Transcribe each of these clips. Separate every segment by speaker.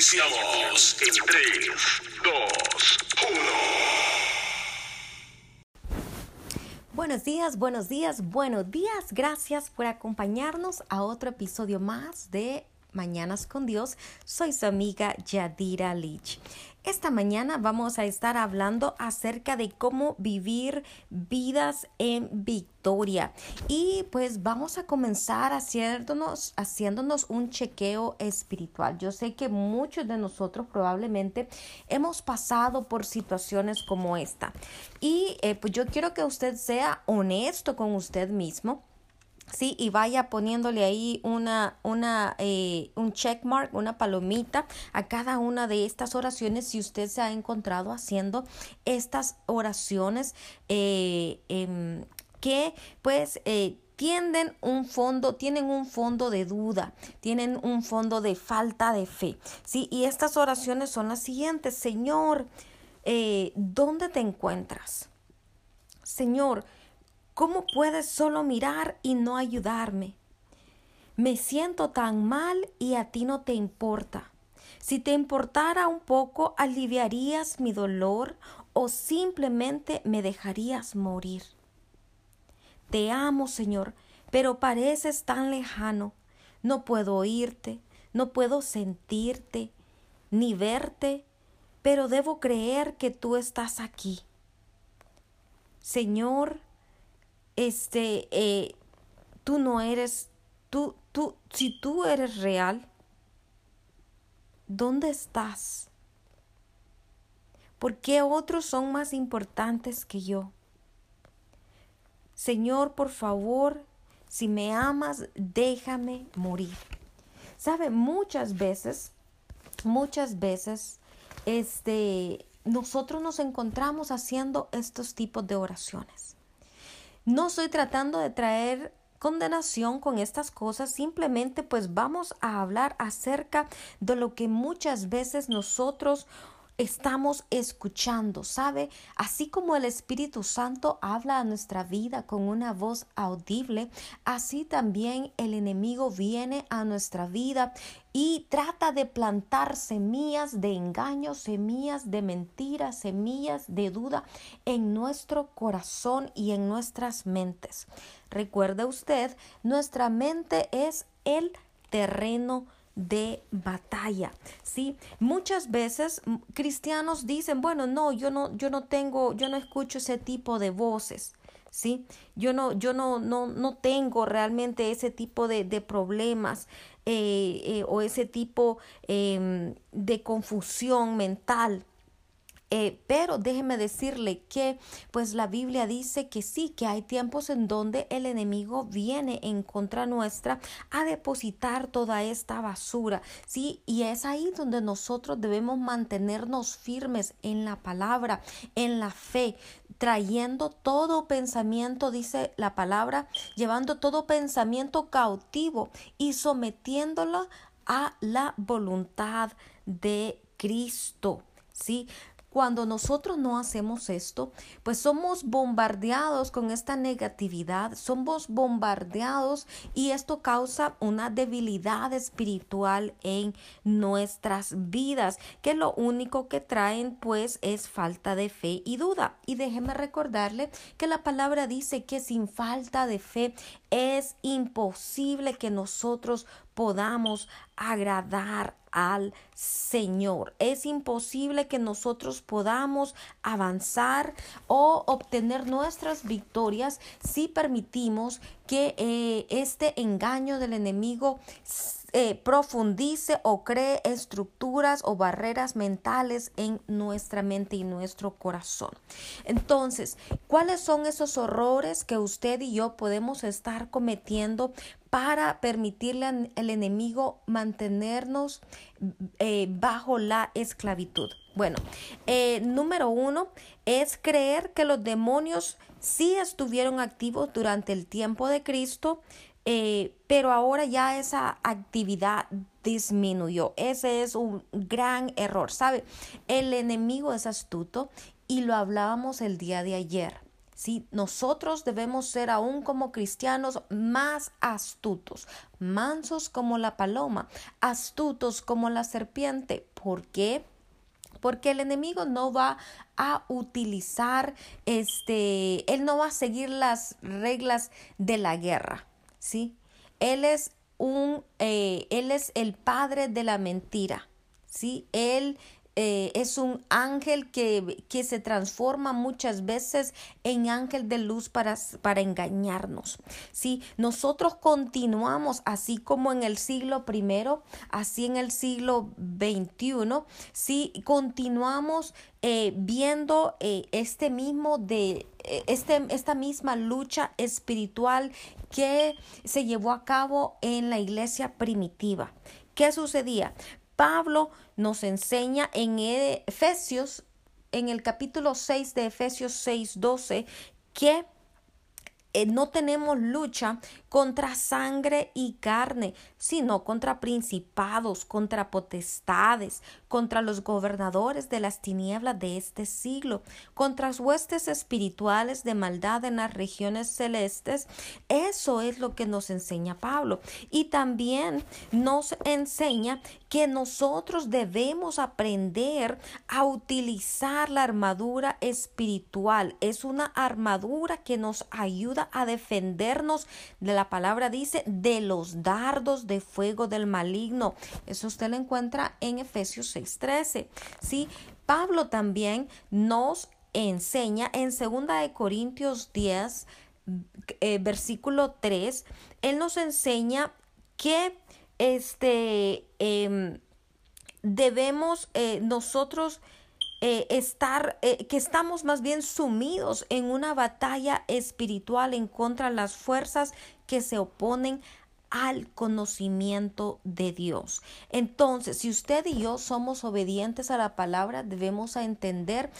Speaker 1: Iniciamos en 3, 2, 1.
Speaker 2: Buenos días, buenos días, buenos días. Gracias por acompañarnos a otro episodio más de Mañanas con Dios. Soy su amiga Yadira Lich. Esta mañana vamos a estar hablando acerca de cómo vivir vidas en victoria. Y pues vamos a comenzar haciéndonos, haciéndonos un chequeo espiritual. Yo sé que muchos de nosotros probablemente hemos pasado por situaciones como esta. Y eh, pues yo quiero que usted sea honesto con usted mismo ¿sí? Y vaya poniéndole ahí una, una, eh, un check mark, una palomita a cada una de estas oraciones si usted se ha encontrado haciendo estas oraciones eh, em, que pues eh, tienden un fondo, tienen un fondo de duda, tienen un fondo de falta de fe, ¿sí? Y estas oraciones son las siguientes, Señor, ¿dónde te encuentras? Señor, ¿Cómo puedes solo mirar y no ayudarme? Me siento tan mal y a ti no te importa. Si te importara un poco, aliviarías mi dolor o simplemente me dejarías morir. Te amo, Señor, pero pareces tan lejano. No puedo oírte, no puedo sentirte, ni verte, pero debo creer que tú estás aquí. Señor, este, eh, tú no eres, tú, tú, si tú eres real, ¿dónde estás? ¿Por qué otros son más importantes que yo? Señor, por favor, si me amas, déjame morir. Sabe, muchas veces, muchas veces, este, nosotros nos encontramos haciendo estos tipos de oraciones. No estoy tratando de traer condenación con estas cosas, simplemente pues vamos a hablar acerca de lo que muchas veces nosotros estamos escuchando, ¿sabe? Así como el Espíritu Santo habla a nuestra vida con una voz audible, así también el enemigo viene a nuestra vida y trata de plantar semillas de engaño, semillas de mentiras, semillas de duda en nuestro corazón y en nuestras mentes. Recuerde usted, nuestra mente es el terreno de batalla, ¿sí? Muchas veces cristianos dicen, bueno, no, yo no, yo no tengo, yo no escucho ese tipo de voces, ¿sí? Yo no, yo no, no, no tengo realmente ese tipo de, de problemas eh, eh, o ese tipo em, de confusión mental. Eh, pero déjeme decirle que pues la Biblia dice que sí, que hay tiempos en donde el enemigo viene en contra nuestra a depositar toda esta basura, sí, y es ahí donde nosotros debemos mantenernos firmes en la palabra, en la fe, trayendo todo pensamiento, dice la palabra, llevando todo pensamiento cautivo y sometiéndolo a la voluntad de Cristo. ¿sí? Cuando nosotros no hacemos esto, pues somos bombardeados con esta negatividad, somos bombardeados y esto causa una debilidad espiritual en nuestras vidas, que lo único que traen pues es falta de fe y duda. Y déjeme recordarle que la palabra dice que sin falta de fe es imposible que nosotros podamos agradar al Señor. Es imposible que nosotros podamos avanzar o obtener nuestras victorias si permitimos que eh, este engaño del enemigo eh, profundice o cree estructuras o barreras mentales en nuestra mente y nuestro corazón. Entonces, ¿cuáles son esos horrores que usted y yo podemos estar cometiendo para permitirle al enemigo mantenernos eh, bajo la esclavitud? Bueno, eh, número uno es creer que los demonios sí estuvieron activos durante el tiempo de Cristo, eh, pero ahora ya esa actividad disminuyó. Ese es un gran error, ¿sabe? El enemigo es astuto y lo hablábamos el día de ayer. ¿sí? Nosotros debemos ser aún como cristianos más astutos, mansos como la paloma, astutos como la serpiente. ¿Por qué? porque el enemigo no va a utilizar este, él no va a seguir las reglas de la guerra, ¿sí? Él es un, eh, él es el padre de la mentira, ¿sí? Él eh, es un ángel que, que, se transforma muchas veces en ángel de luz para, para engañarnos. Si nosotros continuamos así como en el siglo primero, así en el siglo XXI, si continuamos eh, viendo eh, este mismo de este, esta misma lucha espiritual que se llevó a cabo en la iglesia primitiva. ¿Qué sucedía? Pablo nos enseña en Efesios, en el capítulo 6 de Efesios 6, 12, que eh, no tenemos lucha contra sangre y carne, sino contra principados, contra potestades, contra los gobernadores de las tinieblas de este siglo, contra huestes espirituales de maldad en las regiones celestes. Eso es lo que nos enseña Pablo. Y también nos enseña que nosotros debemos aprender a utilizar la armadura espiritual. Es una armadura que nos ayuda a defendernos de la palabra dice de los dardos de fuego del maligno. Eso usted lo encuentra en Efesios 6:13. Sí, Pablo también nos enseña en 2 de Corintios 10 eh, versículo 3, él nos enseña que este em, debemos eh, nosotros eh, estar, que estamos más bien sumidos en una batalla espiritual en contra de las fuerzas que se oponen al conocimiento de Dios. Entonces, si usted y yo somos obedientes a la palabra, debemos entender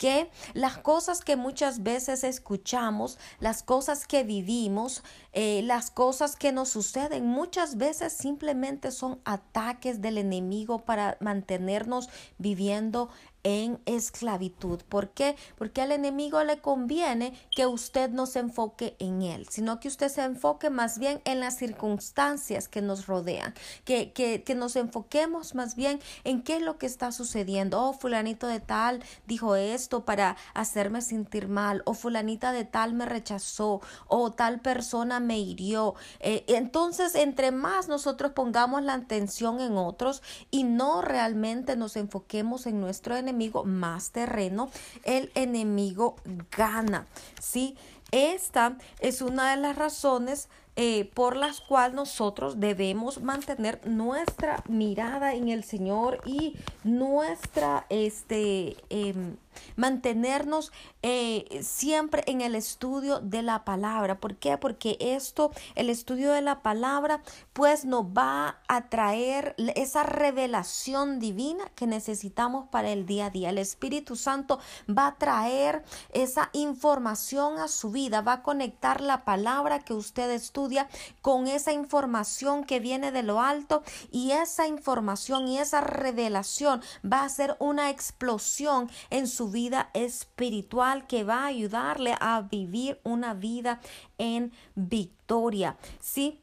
Speaker 2: que las cosas que muchas veces escuchamos, las cosas que vivimos, eh, las cosas que nos suceden, muchas veces simplemente son ataques del enemigo para mantenernos viviendo en esclavitud. ¿Por qué? Porque al enemigo le conviene que usted no se enfoque en él, sino que usted se enfoque más bien en las circunstancias que nos rodean, que, que, que nos enfoquemos más bien en qué es lo que está sucediendo. Oh, fulanito de tal dijo esto para hacerme sentir mal, o fulanita de tal me rechazó, o tal persona me hirió. Eh, entonces, entre más nosotros pongamos la atención en otros y no realmente nos enfoquemos en nuestro enemigo, más terreno, el enemigo gana. ¿sí? Esta es una de las razones eh, por las cuales nosotros debemos mantener nuestra mirada en el Señor y nuestra, este, em, mantenernos eh, siempre en el estudio de la palabra. ¿Por qué? Porque esto, el estudio de la palabra, pues nos va a traer esa revelación divina que necesitamos para el día a día. El Espíritu Santo va a traer esa información a su vida, va a conectar la palabra que usted estudia con esa información que viene de lo alto y esa información y esa revelación va a ser una explosión en su vida espiritual que va a ayudarle a vivir una vida en victoria. Sí.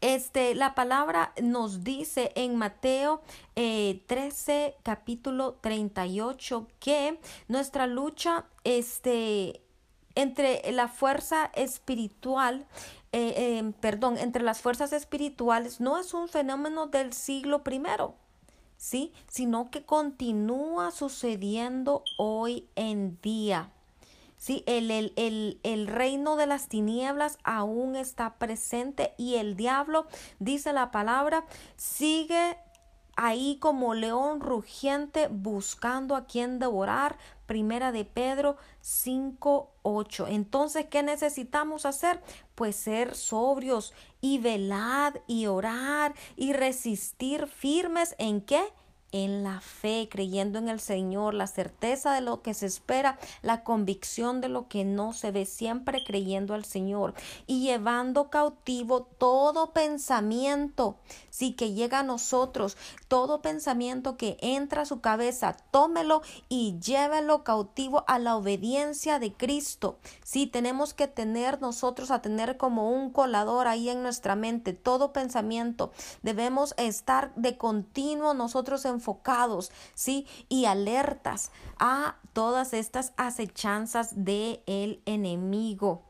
Speaker 2: Este, la palabra nos dice en Mateo 13, eh, capítulo 38, que nuestra lucha, este, entre la fuerza espiritual, eh, em, perdón, entre las fuerzas espirituales, no es un fenómeno del siglo primero. ¿Sí? Sino que continúa sucediendo hoy en día. Sí, el, el, el, el, reino de las tinieblas aún está presente y el diablo, dice la palabra, sigue ahí como león rugiente buscando a quien devorar. Primera de Pedro 5, 8. Entonces, ¿qué necesitamos hacer? Pues ser sobrios y velad y orar y resistir firmes en qué? en la fe, creyendo en el Señor, la certeza de lo que se espera, la convicción de lo que no se ve, siempre creyendo al Señor y llevando cautivo todo pensamiento, sí que llega a nosotros, todo pensamiento que entra a su cabeza, tómelo y llévelo cautivo a la obediencia de Cristo. Sí, tenemos que tener nosotros a tener como un colador ahí en nuestra mente todo pensamiento. Debemos estar de continuo nosotros enfocados, sí, y alertas a todas estas acechanzas del el enemigo.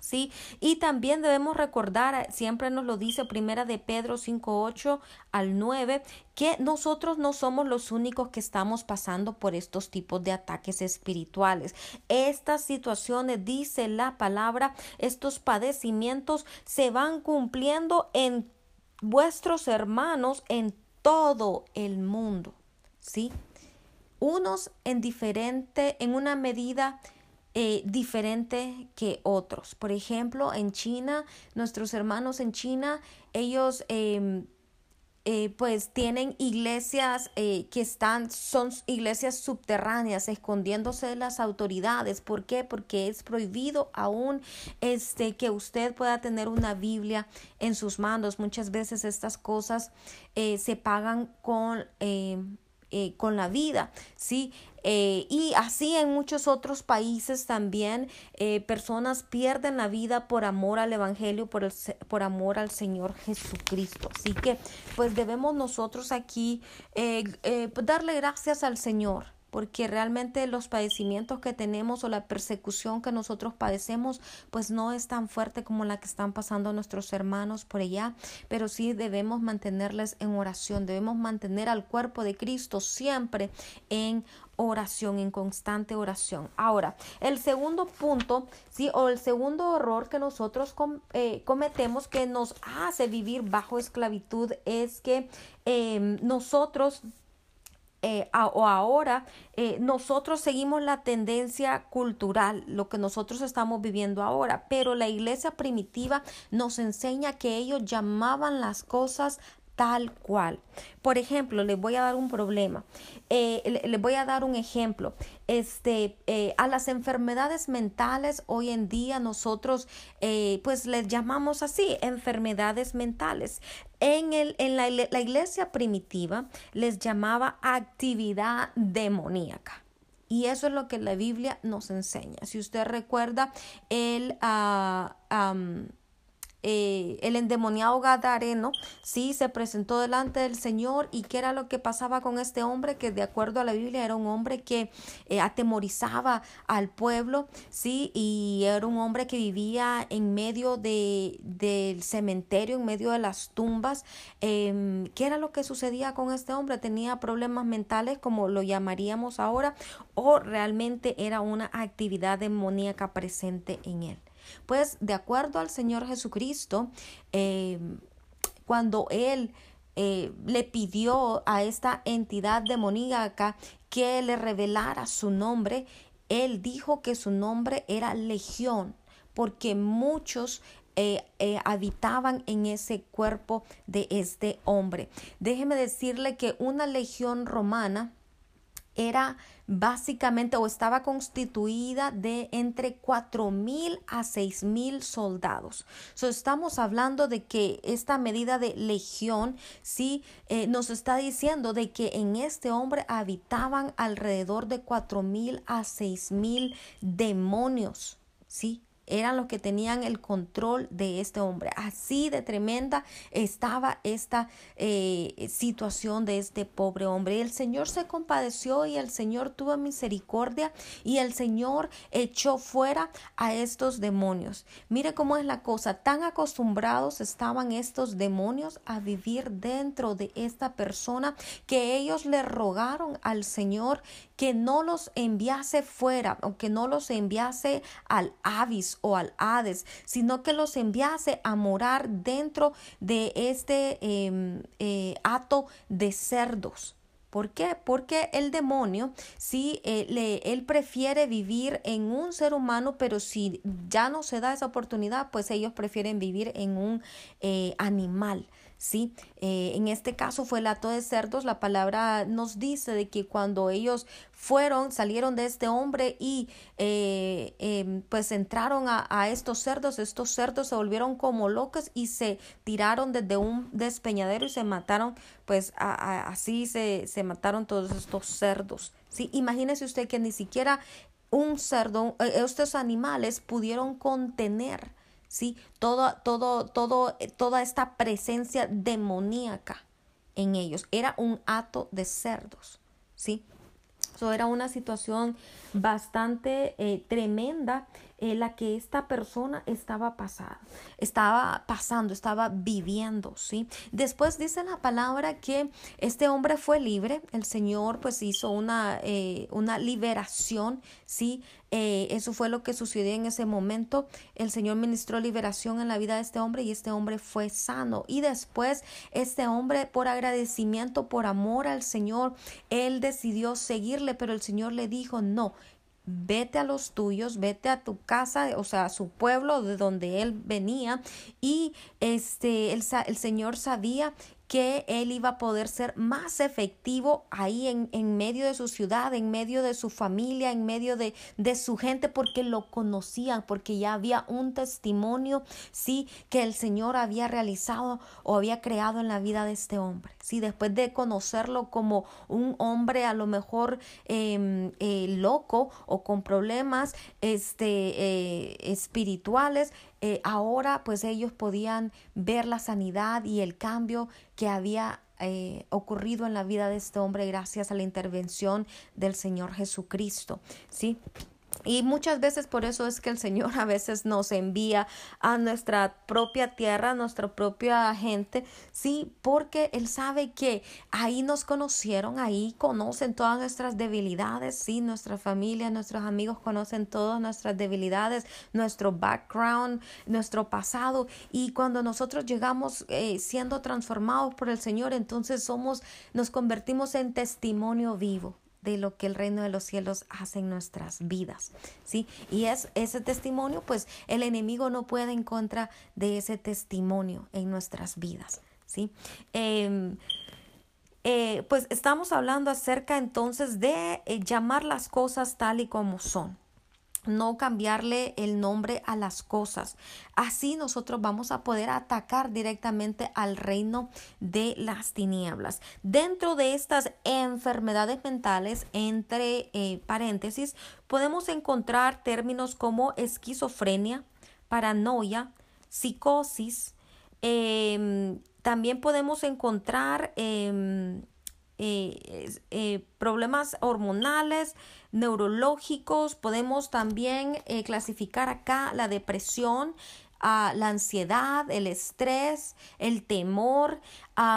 Speaker 2: ¿Sí? Y también debemos recordar, eh, siempre nos lo dice Primera de Pedro 5:8 al 9, que nosotros no somos los únicos que estamos pasando por estos tipos de ataques espirituales. Estas situaciones, dice la palabra, estos padecimientos se van cumpliendo en vuestros hermanos en todo el mundo, ¿sí? Unos en diferente, en una medida eh, diferente que otros. Por ejemplo, en China, nuestros hermanos en China, ellos em, eh, pues tienen iglesias eh, que están, son iglesias subterráneas, escondiéndose de las autoridades. ¿Por qué? Porque es prohibido aún este, que usted pueda tener una Biblia en sus manos. Muchas veces estas cosas se pagan con em, con la vida, ¿sí? Eh, y así en muchos otros países también eh, personas pierden la vida por amor al Evangelio, por, el, por amor al Señor Jesucristo. Así que pues debemos nosotros aquí darle gracias al Señor porque realmente los padecimientos que tenemos o la persecución que nosotros padecemos pues no es tan fuerte como la que están pasando nuestros hermanos por allá, pero sí debemos mantenerles en oración, debemos mantener al cuerpo de Cristo siempre en oración, en constante oración. Ahora, el segundo punto, sí, o el segundo error que nosotros eh, cometemos que nos hace vivir bajo esclavitud es que em, nosotros eh, o ahora eh, nosotros seguimos la tendencia cultural, lo que nosotros estamos viviendo ahora, pero la iglesia primitiva nos enseña que ellos llamaban las cosas tal cual. Por ejemplo, les voy a dar un problema. Eh, les voy a dar un ejemplo. Este, eh, a las enfermedades mentales hoy en día nosotros eh, pues les llamamos así, enfermedades mentales. En, el, en la, la iglesia primitiva les llamaba actividad demoníaca. Y eso es lo que la Biblia nos enseña. Si usted recuerda, el, uh, eh, el endemoniado Gadareno, sí, se presentó delante del Señor y qué era lo que pasaba con este hombre que de acuerdo a la Biblia era un hombre que eh, atemorizaba al pueblo, sí, y era un hombre que vivía en medio de, del cementerio, en medio de las tumbas. Em, ¿Qué era lo que sucedía con este hombre? ¿Tenía problemas mentales como lo llamaríamos ahora o realmente era una actividad demoníaca presente en él? Pues de acuerdo al Señor Jesucristo, eh, cuando Él eh, le pidió a esta entidad demoníaca que le revelara su nombre, Él dijo que su nombre era Legión, porque muchos eh, habitaban en ese cuerpo de este hombre. Déjeme decirle que una legión romana era básicamente o estaba constituida de entre cuatro mil a seis mil soldados. So, estamos hablando de que esta medida de legión sí eh, nos está diciendo de que en este hombre habitaban alrededor de cuatro mil a seis mil demonios. Sí, eran los que tenían el control de este hombre. Así de tremenda estaba esta eh, situación de este pobre hombre. El Señor se compadeció y el Señor tuvo misericordia y el Señor echó fuera a estos demonios. Mire cómo es la cosa. Tan acostumbrados estaban estos demonios a vivir dentro de esta persona que ellos le rogaron al Señor que no los enviase fuera o que no los enviase al Avis o al Hades, sino que los enviase a morar dentro de este em, eh, de cerdos. ¿Por qué? Porque el demonio, si eh, le, él prefiere vivir en un ser humano, pero si ya no se da esa oportunidad, pues ellos prefieren vivir en un eh, animal. ¿Sí? Eh, en este caso fue el hato de cerdos. La palabra nos dice de que cuando ellos fueron, salieron de este hombre y eh, em, pues entraron a, estos cerdos, estos cerdos se volvieron como locos y se tiraron desde un despeñadero y se mataron, pues así se, se mataron todos estos cerdos. ¿sí? Imagínese usted que ni siquiera un cerdo, eh, estos animales pudieron contener ¿sí? Todo, todo, todo, eh, toda esta presencia demoníaca en ellos. Era un hato de cerdos, ¿sí? Eso era una situación bastante eh, tremenda la que esta persona estaba pasando, estaba pasando, estaba viviendo, ¿sí? Después dice la palabra que este hombre fue libre, el Señor pues hizo una, eh, una liberación, ¿sí? Eh, eso fue lo que sucedió en ese momento. El Señor ministró liberación en la vida de este hombre y este hombre fue sano. Y después este hombre, por agradecimiento, por amor al Señor, él decidió seguirle, pero el Señor le dijo, no, vete a los tuyos, vete a tu casa, o sea, a su pueblo de donde él venía. Y este el, el Señor sabía que él iba a poder ser más efectivo ahí en, en, medio de su ciudad, en medio de su familia, en medio de, de, su gente, porque lo conocían, porque ya había un testimonio, sí, que el Señor había realizado o había creado en la vida de este hombre. Sí, después de conocerlo como un hombre a lo mejor em, eh, loco o con problemas este, eh, espirituales, eh, ahora pues ellos podían ver la sanidad y el cambio que había eh, ocurrido en la vida de este hombre gracias a la intervención del Señor Jesucristo. ¿sí? Y muchas veces por eso es que el Señor a veces nos envía a nuestra propia tierra, a nuestra propia gente, sí, porque Él sabe que ahí nos conocieron, ahí conocen todas nuestras debilidades, sí, nuestra familia, nuestros amigos conocen todas nuestras debilidades, nuestro background, nuestro pasado. Y cuando nosotros llegamos eh, siendo transformados por el Señor, entonces somos, nos convertimos en testimonio vivo de lo que el reino de los cielos hace en nuestras vidas, ¿sí? Y es ese testimonio, pues el enemigo no puede en contra de ese testimonio en nuestras vidas, ¿sí? Em, eh, pues estamos hablando acerca entonces de eh, llamar las cosas tal y como son no cambiarle el nombre a las cosas. Así nosotros vamos a poder atacar directamente al reino de las tinieblas. Dentro de estas enfermedades mentales, entre eh, paréntesis, podemos encontrar términos como esquizofrenia, paranoia, psicosis. Em, también podemos encontrar em, eh, eh, problemas hormonales, neurológicos. Podemos también eh, clasificar acá la depresión, ah, la ansiedad, el estrés, el temor.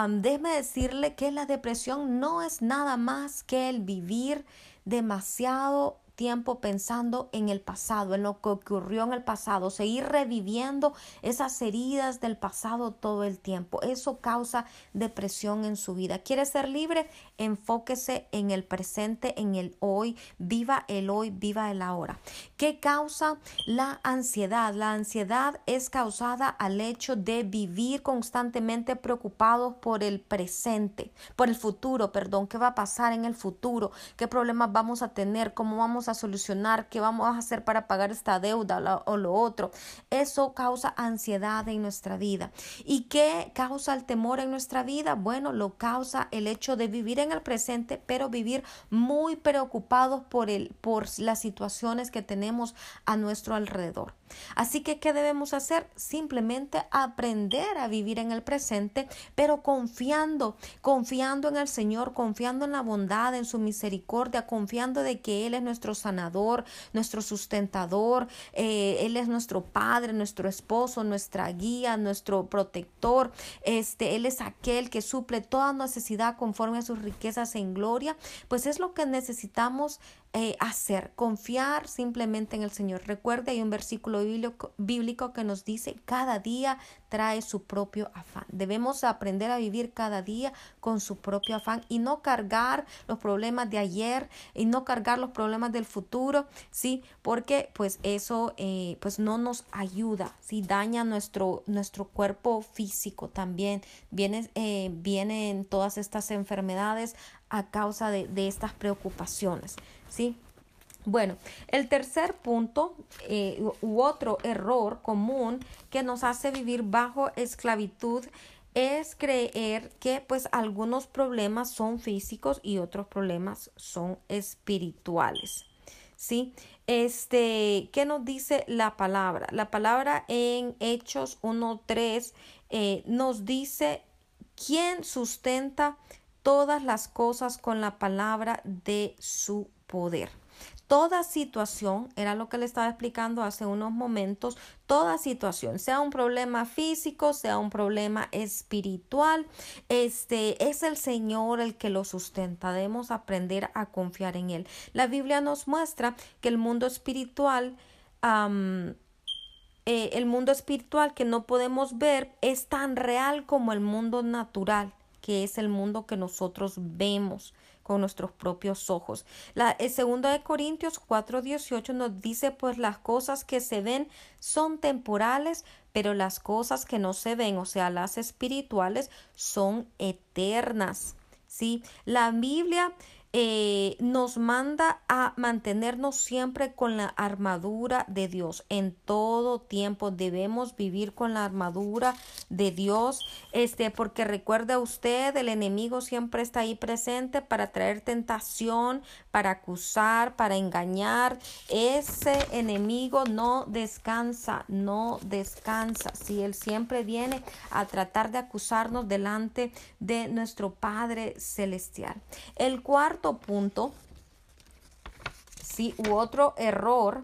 Speaker 2: déjeme decirle que la depresión no es nada más que el vivir demasiado tiempo pensando en el pasado, en lo que ocurrió en el pasado, seguir reviviendo esas heridas del pasado todo el tiempo. Eso causa depresión en su vida. ¿Quiere ser libre? Enfóquese en el presente, en el hoy. Viva el hoy, viva el ahora. ¿Qué causa la ansiedad? La ansiedad es causada al hecho de vivir constantemente preocupados por el presente, por el futuro, perdón, qué va a pasar en el futuro, qué problemas vamos a tener, cómo vamos a solucionar, qué vamos a hacer para pagar esta deuda o lo otro. Eso causa ansiedad en nuestra vida. ¿Y qué causa el temor en nuestra vida? Bueno, lo causa el hecho de vivir en el presente, pero vivir muy preocupados por, el, por las situaciones que tenemos a nuestro alrededor. Así que, ¿qué debemos hacer? Simplemente aprender a vivir en el presente, pero confiando, confiando en el Señor, confiando en la bondad, en su misericordia, confiando de que Él es nuestro sanador, nuestro sustentador, eh, Él es nuestro Padre, nuestro esposo, nuestra guía, nuestro protector. Este, Él es aquel que suple toda necesidad conforme a sus riquezas en gloria. Pues es lo que necesitamos eh, hacer, confiar simplemente en el Señor. Recuerde, hay un versículo bíblico, que nos dice, cada día trae su propio afán. Debemos aprender a vivir cada día con su propio afán y no cargar los problemas de ayer y no cargar los problemas del futuro, ¿sí? Porque pues eso eh, pues no nos ayuda, ¿sí? Daña nuestro, nuestro cuerpo físico también. Viene, eh, vienen todas estas enfermedades a causa de, de estas preocupaciones. ¿Sí? Bueno, el tercer punto eh, u otro error común que nos hace vivir bajo esclavitud es creer que pues algunos problemas son físicos y otros problemas son espirituales. ¿Sí? Este, ¿qué nos dice la palabra? La palabra en Hechos 1.3 eh, nos dice quién sustenta todas las cosas con la palabra de su poder. Toda situación, era lo que le estaba explicando hace unos momentos, toda situación, sea un problema físico, sea un problema espiritual, este es el Señor el que lo sustenta. Debemos aprender a confiar en Él. La Biblia nos muestra que el mundo espiritual, eh, el mundo espiritual que no podemos ver es tan real como el mundo natural, que es el mundo que nosotros vemos con nuestros propios ojos. La, el segundo de Corintios 4:18 nos dice, pues las cosas que se ven son temporales, pero las cosas que no se ven, o sea, las espirituales, son eternas. ¿Sí? La Biblia eh, nos manda a mantenernos siempre con la armadura de Dios. En todo tiempo debemos vivir con la armadura de Dios, este, porque recuerda usted, el enemigo siempre está ahí presente para traer tentación, para acusar, para engañar. Ese enemigo no descansa, no descansa. Si él siempre viene a tratar de acusarnos delante de nuestro Padre celestial. El cuarto punto, sí, u otro error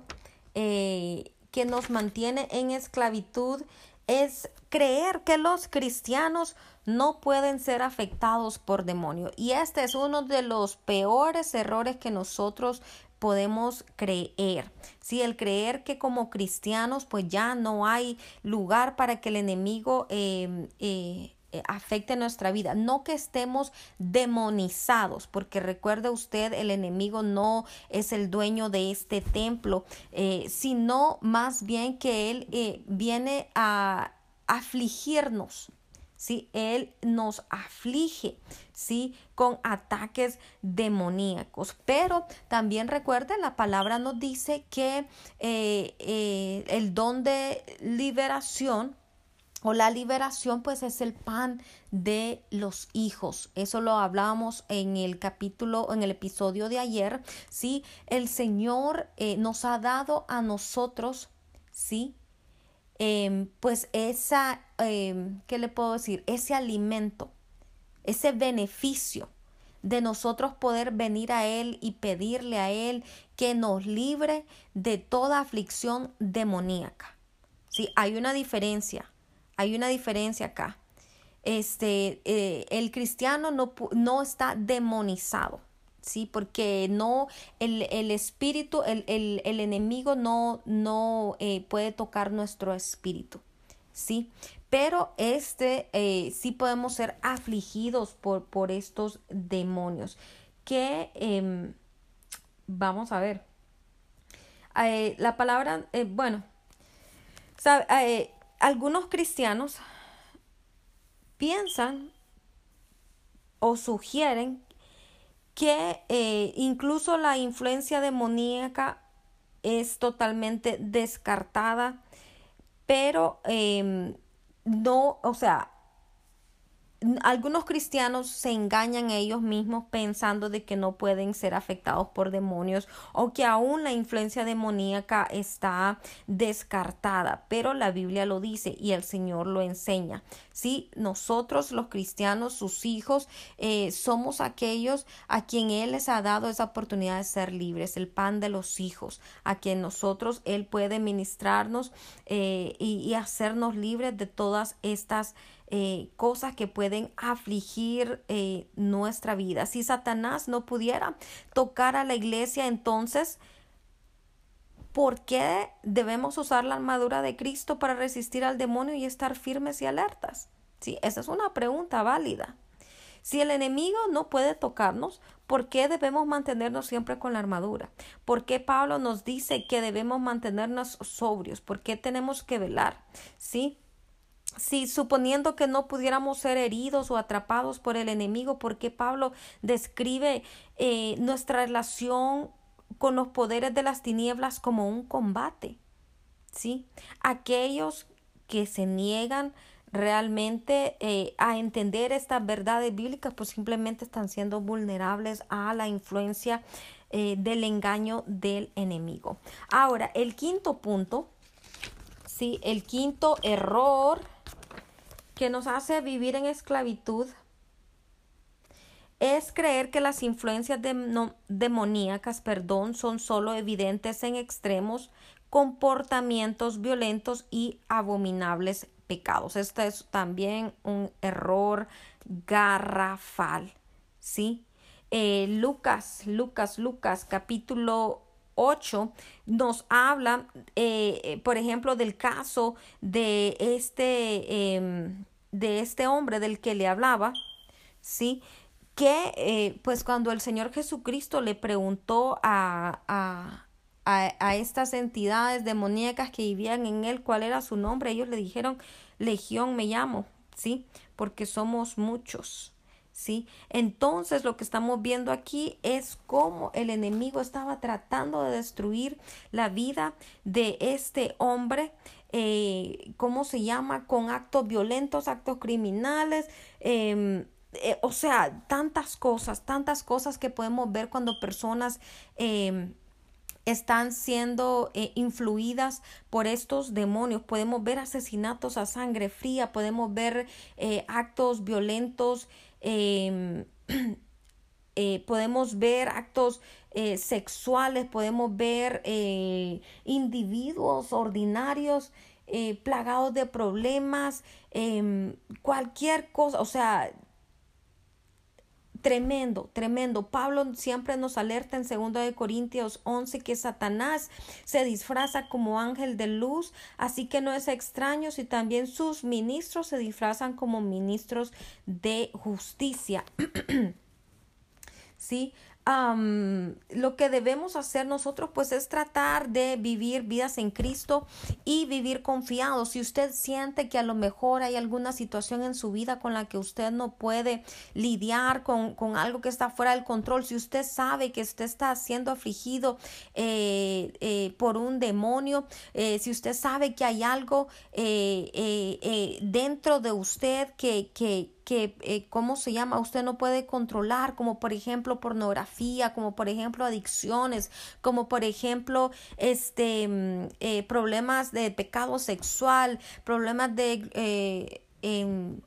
Speaker 2: eh, que nos mantiene en esclavitud es creer que los cristianos no pueden ser afectados por demonio. Y este es uno de los peores errores que nosotros podemos creer. Si el creer que como cristianos pues ya no hay lugar para que el enemigo eh, eh, afecte nuestra vida, no que estemos demonizados, porque recuerde usted, el enemigo no es el dueño de este templo, eh, sino más bien que él eh, viene a afligirnos. ¿sí? Él nos aflige, ¿sí? Con ataques demoníacos. Pero también recuerde, la palabra nos dice que el don de liberación o la liberación pues es el pan de los hijos. Eso lo hablábamos en el capítulo, en el episodio de ayer. Sí, el Señor eh, nos ha dado a nosotros, sí, em, pues esa, em, ¿qué le puedo decir? Ese alimento, ese beneficio de nosotros poder venir a Él y pedirle a Él que nos libre de toda aflicción demoníaca. Sí, hay una diferencia hay una diferencia acá. Este, eh, el cristiano no, no, está demonizado, ¿sí? Porque no, el, espíritu, el, el, enemigo no, no eh, puede tocar nuestro espíritu, ¿sí? Pero este, eh, sí podemos ser afligidos por, por estos demonios. Que, em, vamos a ver, la palabra, bueno, sabe, algunos cristianos piensan o sugieren que eh, incluso la influencia demoníaca es totalmente descartada, pero em, no, o sea, algunos cristianos se engañan ellos mismos pensando de que no pueden ser afectados por demonios o que aún la influencia demoníaca está descartada, pero la Biblia lo dice y el Señor lo enseña. Si nosotros los cristianos, sus hijos, eh, somos aquellos a quien Él les ha dado esa oportunidad de ser libres, el pan de los hijos, a quien nosotros Él puede ministrarnos eh, y, y hacernos libres de todas estas eh, cosas que pueden afligir eh, nuestra vida. Si Satanás no pudiera tocar a la iglesia, entonces, ¿por qué debemos usar la armadura de Cristo para resistir al demonio y estar firmes y alertas? Sí, esa es una pregunta válida. Si el enemigo no puede tocarnos, ¿por qué debemos mantenernos siempre con la armadura? ¿Por qué Pablo nos dice que debemos mantenernos sobrios? ¿Por qué tenemos que velar? ¿Sí? Si suponiendo que no pudiéramos ser heridos o atrapados por el enemigo, ¿por qué Pablo describe eh, nuestra relación con los poderes de las tinieblas como un combate? ¿Sí? Aquellos que se niegan realmente eh, a entender estas verdades bíblicas, pues simplemente están siendo vulnerables a la influencia eh, del engaño del enemigo. Ahora, el quinto punto, sí, el quinto error que nos hace vivir en esclavitud es creer que las influencias demoníacas, perdón, son solo evidentes en extremos comportamientos violentos y abominables pecados. Este es también un error garrafal, ¿sí? Eh, Lucas, Lucas, Lucas, capítulo 8 nos habla, eh, eh, por ejemplo, del caso de este, em, de este hombre del que le hablaba, ¿sí? Que pues cuando el Señor Jesucristo le preguntó a, a, a, estas entidades demoníacas que vivían en él cuál era su nombre. Ellos le dijeron, Legión me llamo, ¿sí? Porque somos muchos. ¿Sí? Entonces lo que estamos viendo aquí es cómo el enemigo estaba tratando de destruir la vida de este hombre, eh, ¿cómo se llama? Con actos violentos, actos criminales, em, eh, o sea, tantas cosas, tantas cosas que podemos ver cuando personas em, están siendo eh, influidas por estos demonios. Podemos ver asesinatos a sangre fría, podemos ver actos violentos, em, podemos ver actos sexuales, podemos ver individuos ordinarios plagados de problemas, em, cualquier cosa, o sea, Tremendo, tremendo. Pablo siempre nos alerta en 2 de Corintios 11 que Satanás se disfraza como ángel de luz, así que no es extraño si también sus ministros se disfrazan como ministros de justicia. ¿Sí? Lo que debemos hacer nosotros pues es tratar de vivir vidas en Cristo y vivir confiados. Si usted siente que a lo mejor hay alguna situación en su vida con la que usted no puede lidiar con, con algo que está fuera del control, si usted sabe que usted está siendo afligido eh, eh, por un demonio, eh, si usted sabe que hay algo dentro de usted que, que que, eh, ¿cómo se llama? Usted no puede controlar, como por ejemplo pornografía, como por ejemplo adicciones, como por ejemplo este, mm, eh, problemas de pecado sexual, problemas de... Eh, em,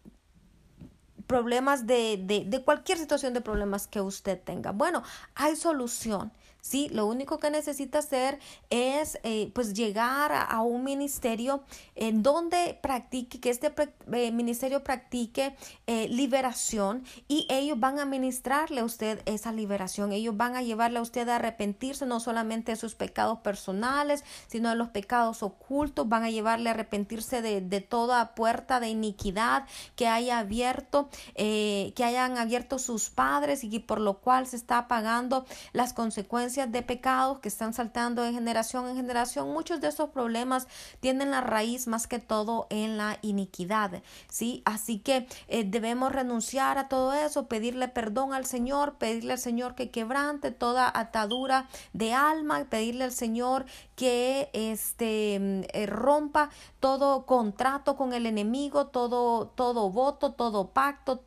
Speaker 2: problemas de, de, de cualquier situación de problemas que usted tenga. Bueno, hay solución. ¿Sí? Lo único que necesita hacer es eh, pues llegar a, un ministerio en donde practique, que este eh, ministerio practique eh, liberación y ellos van a ministrarle a usted esa liberación. Ellos van a llevarle a usted a arrepentirse no solamente de sus pecados personales, sino de los pecados ocultos. Van a llevarle a arrepentirse de, de toda puerta de iniquidad que haya abierto, que hayan abierto sus padres y por lo cual se está pagando las consecuencias de pecados que están saltando de generación en generación, muchos de esos problemas tienen la raíz más que todo en la iniquidad, ¿sí? Así que eh, debemos renunciar a todo eso, pedirle perdón al Señor, pedirle al Señor que quebrante toda atadura de alma, pedirle al Señor que este mm, eh, rompa todo contrato con el enemigo, todo todo voto, todo pacto,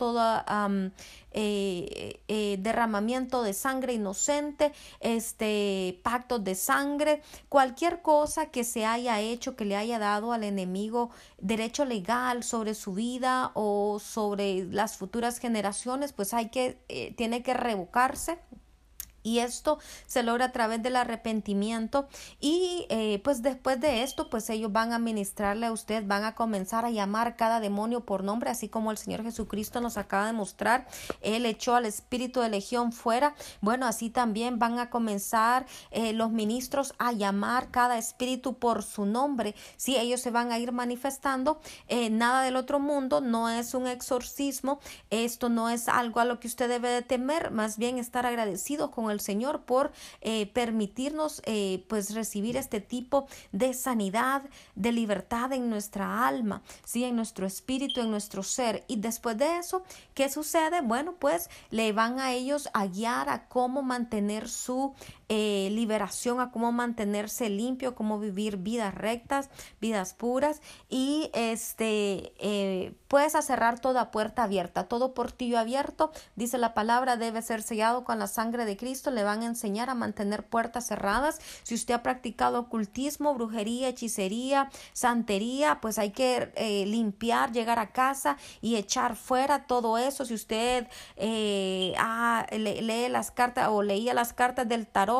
Speaker 2: eh, eh, derramamiento de sangre inocente, este, pactos de sangre, cualquier cosa que se haya hecho que le haya dado al enemigo derecho legal sobre su vida o sobre las futuras generaciones, pues hay que, eh, tiene que revocarse Y esto se logra a través del arrepentimiento y eh, pues después de esto pues ellos van a ministrarle a usted, van a comenzar a llamar cada demonio por nombre, así como el Señor Jesucristo nos acaba de mostrar. Él echó al espíritu de legión fuera. Bueno, así también van a comenzar eh, los ministros a llamar cada espíritu por su nombre. Si ellos se van a ir manifestando, eh, nada del otro mundo, no es un exorcismo, esto no es algo a lo que usted debe de temer, más bien estar agradecido con el Señor por eh, permitirnos eh, pues recibir este tipo de sanidad, de libertad en nuestra alma, ¿sí? en nuestro espíritu, en nuestro ser. Y después de eso, ¿qué sucede? Bueno, pues le van a ellos a guiar a cómo mantener su eh, liberación, a cómo mantenerse limpio, cómo vivir vidas rectas, vidas puras y este eh, puedes cerrar toda puerta abierta, todo portillo abierto, dice la palabra, debe ser sellado con la sangre de Cristo, le van a enseñar a mantener puertas cerradas. Si usted ha practicado ocultismo, brujería, hechicería, santería, pues hay que eh, limpiar, llegar a casa y echar fuera todo eso. Si usted lee las cartas o leía las cartas del tarot,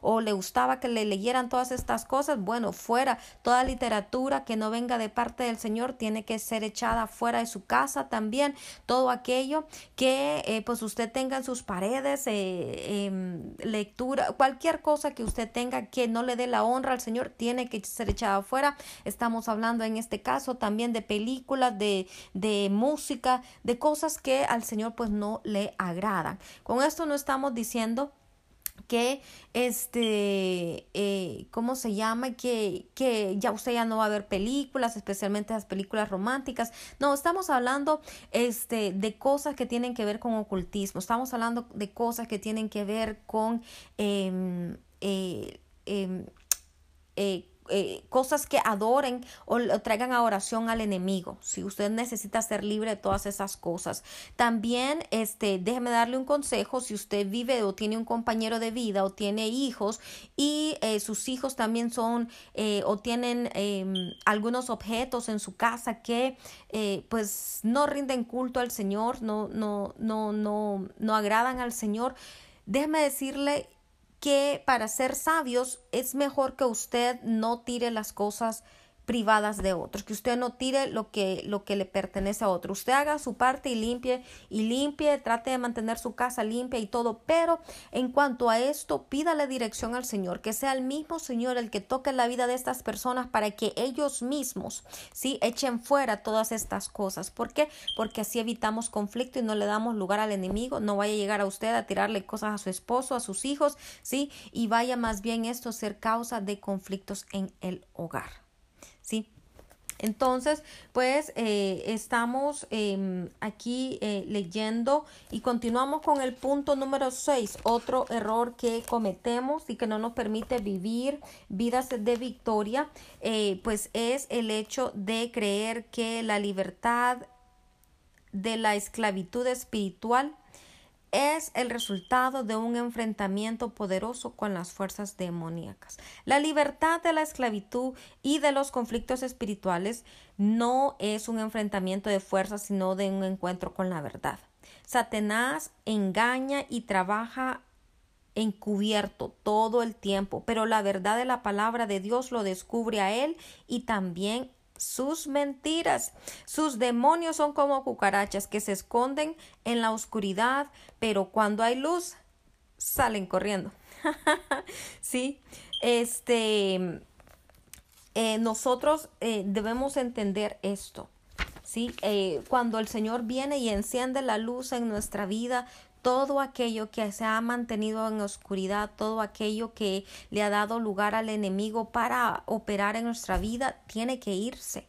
Speaker 2: o, le gustaba que le leyeran todas estas cosas, bueno, fuera. Toda literatura que no venga de parte del Señor tiene que ser echada fuera de su casa también. Todo aquello que eh, pues usted tenga en sus paredes, eh, em, lectura, cualquier cosa que usted tenga que no le dé la honra al Señor, tiene que ser echada fuera. Estamos hablando en este caso también de películas, de, de música, de cosas que al Señor pues no le agradan. Con esto no estamos diciendo que este eh, cómo se llama que que ya usted ya no va a ver películas especialmente las películas románticas. No estamos hablando este de cosas que tienen que ver con ocultismo. Estamos hablando de cosas que tienen que ver con eh, eh, em, eh cosas que adoren o, traigan a oración al enemigo. Si usted necesita ser libre de todas esas cosas. También, este, déjeme darle un consejo. Si usted vive o tiene un compañero de vida o tiene hijos y eh, sus hijos también son eh, o tienen em, algunos objetos en su casa que pues no rinden culto al Señor, no, no, no, no, no agradan al Señor. Déjeme decirle que para ser sabios es mejor que usted no tire las cosas privadas de otros, que usted no tire lo que, lo que le pertenece a otro. Usted haga su parte y limpie y limpie, trate de mantener su casa limpia y todo, pero en cuanto a esto, pídale dirección al Señor, que sea el mismo Señor el que toque la vida de estas personas para que ellos mismos, sí, echen fuera todas estas cosas. ¿Por qué? Porque así evitamos conflicto y no le damos lugar al enemigo, no vaya a llegar a usted a tirarle cosas a su esposo, a sus hijos, sí, y vaya más bien esto a ser causa de conflictos en el hogar. Entonces, pues eh, estamos em, aquí eh, leyendo y continuamos con el punto número 6, otro error que cometemos y que no nos permite vivir vidas de victoria, eh, pues es el hecho de creer que la libertad de la esclavitud espiritual es el resultado de un enfrentamiento poderoso con las fuerzas demoníacas. La libertad de la esclavitud y de los conflictos espirituales no es un enfrentamiento de fuerzas, sino de un encuentro con la verdad. Satanás engaña y trabaja encubierto todo el tiempo, pero la verdad de la palabra de Dios lo descubre a él y también sus mentiras. Sus demonios son como cucarachas que se esconden en la oscuridad, pero cuando hay luz salen corriendo. sí, este, eh, nosotros eh, debemos entender esto. Sí, eh, cuando el Señor viene y enciende la luz en nuestra vida, todo aquello que se ha mantenido en oscuridad, todo aquello que le ha dado lugar al enemigo para operar en nuestra vida, tiene que irse.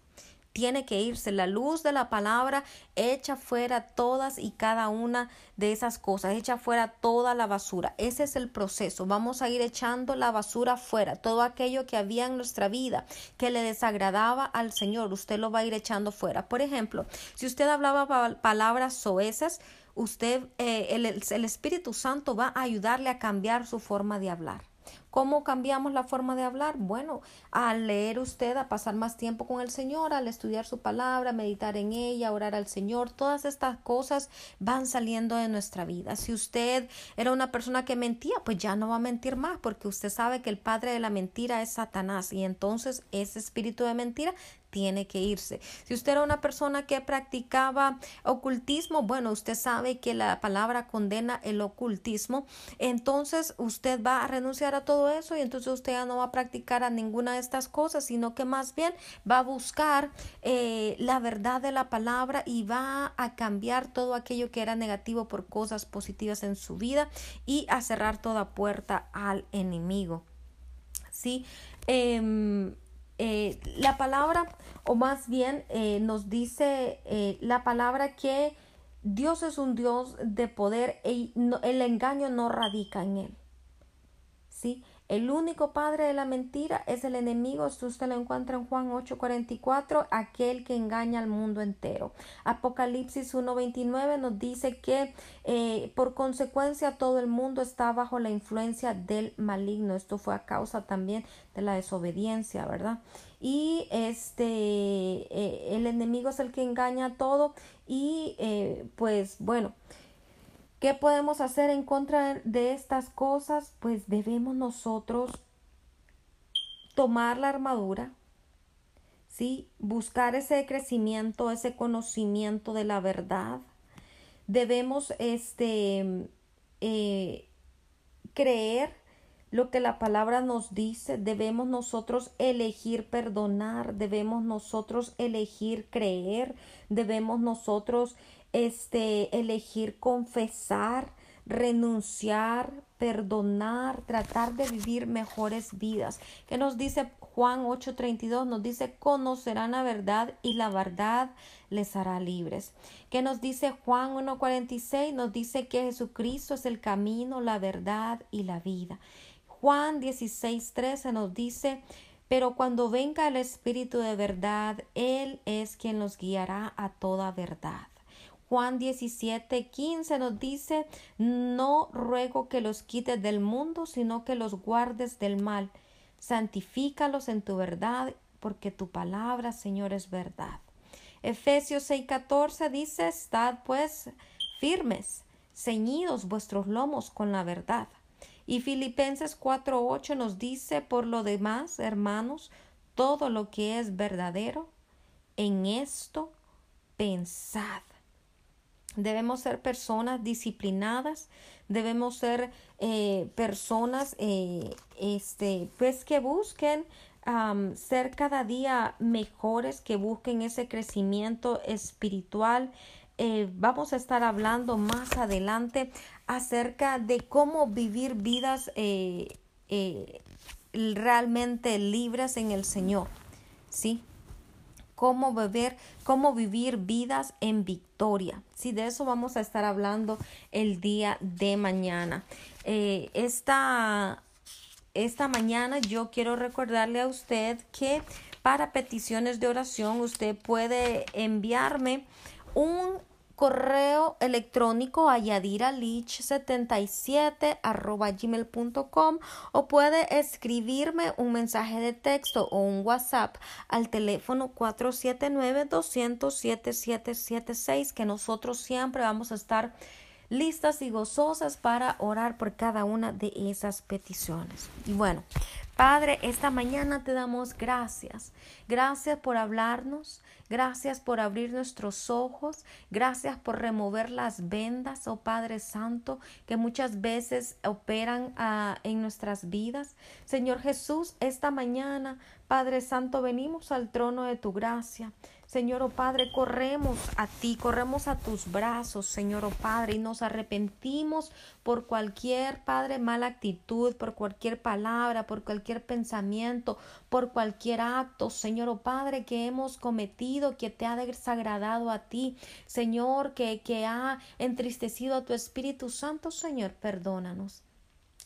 Speaker 2: Tiene que irse. La luz de la palabra echa fuera todas y cada una de esas cosas, echa fuera toda la basura. Ese es el proceso. Vamos a ir echando la basura fuera. Todo aquello que había en nuestra vida que le desagradaba al Señor, usted lo va a ir echando fuera. Por ejemplo, si usted hablaba palabras soeces, usted, eh, el, el Espíritu Santo va a ayudarle a cambiar su forma de hablar. ¿Cómo cambiamos la forma de hablar? Bueno, al leer usted, a pasar más tiempo con el Señor, al estudiar su palabra, meditar en ella, orar al Señor, todas estas cosas van saliendo de nuestra vida. Si usted era una persona que mentía, pues ya no va a mentir más, porque usted sabe que el padre de la mentira es Satanás y entonces ese espíritu de mentira tiene que irse. Si usted era una persona que practicaba ocultismo, bueno, usted sabe que la palabra condena el ocultismo, entonces usted va a renunciar a todo eso y entonces usted ya no va a practicar a ninguna de estas cosas, sino que más bien va a buscar eh, la verdad de la palabra y va a cambiar todo aquello que era negativo por cosas positivas en su vida y a cerrar toda puerta al enemigo. Sí, em, eh, la palabra, o más bien eh, nos dice eh, la palabra que Dios es un Dios de poder y el engaño no radica en él. ¿Sí? El único padre de la mentira es el enemigo, esto usted lo encuentra en Juan 8:44, aquel que engaña al mundo entero. Apocalipsis 1:29 nos dice que eh, por consecuencia todo el mundo está bajo la influencia del maligno. Esto fue a causa también de la desobediencia, ¿verdad? Y este, eh, el enemigo es el que engaña todo y eh, pues bueno. ¿Qué podemos hacer en contra de estas cosas? Pues debemos nosotros tomar la armadura, ¿sí? Buscar ese crecimiento, ese conocimiento de la verdad. Debemos este, eh, creer lo que la palabra nos dice, debemos nosotros elegir perdonar, debemos nosotros elegir creer, debemos nosotros este, elegir confesar, renunciar, perdonar, tratar de vivir mejores vidas. ¿Qué nos dice Juan 8:32? Nos dice, conocerán la verdad y la verdad les hará libres. ¿Qué nos dice Juan 1:46? Nos dice que Jesucristo es el camino, la verdad y la vida. Juan 16:13 nos dice, pero cuando venga el Espíritu de verdad, Él es quien nos guiará a toda verdad. Juan 17, 15 nos dice, no ruego que los quites del mundo, sino que los guardes del mal. Santifícalos en tu verdad, porque tu palabra, Señor, es verdad. Efesios 6, 14 dice, estad pues firmes, ceñidos vuestros lomos con la verdad. Y Filipenses 4, 8 nos dice, por lo demás, hermanos, todo lo que es verdadero, en esto pensad. Debemos ser personas disciplinadas, debemos ser eh, personas eh, este, pues que busquen ser cada día mejores, que busquen ese crecimiento espiritual. Eh, vamos a estar hablando más adelante acerca de cómo vivir vidas realmente libres en el Señor. ¿Sí? Cómo beber, cómo vivir vidas en victoria. Sí, de eso vamos a estar hablando el día de mañana. Eh, esta, esta mañana yo quiero recordarle a usted que para peticiones de oración usted puede enviarme un correo electrónico a yadiralich77 arroba gmail.com o puede escribirme un mensaje de texto o un WhatsApp al teléfono 479-200-7776 que nosotros siempre vamos a estar listas y gozosas para orar por cada una de esas peticiones. Y bueno, Padre, esta mañana te damos gracias. Gracias por hablarnos. Gracias por abrir nuestros ojos. Gracias por remover las vendas, oh Padre Santo, que muchas veces operan ah, en nuestras vidas. Señor Jesús, esta mañana, Padre Santo, venimos al trono de tu gracia. Señor, oh Padre, corremos a ti, corremos a tus brazos, Señor, oh Padre, y nos arrepentimos por cualquier, Padre, mala actitud, por cualquier palabra, por cualquier pensamiento, por cualquier acto, Señor, oh Padre, que hemos cometido, que te ha desagradado a ti, Señor, que, que ha entristecido a tu Espíritu Santo, Señor, perdónanos.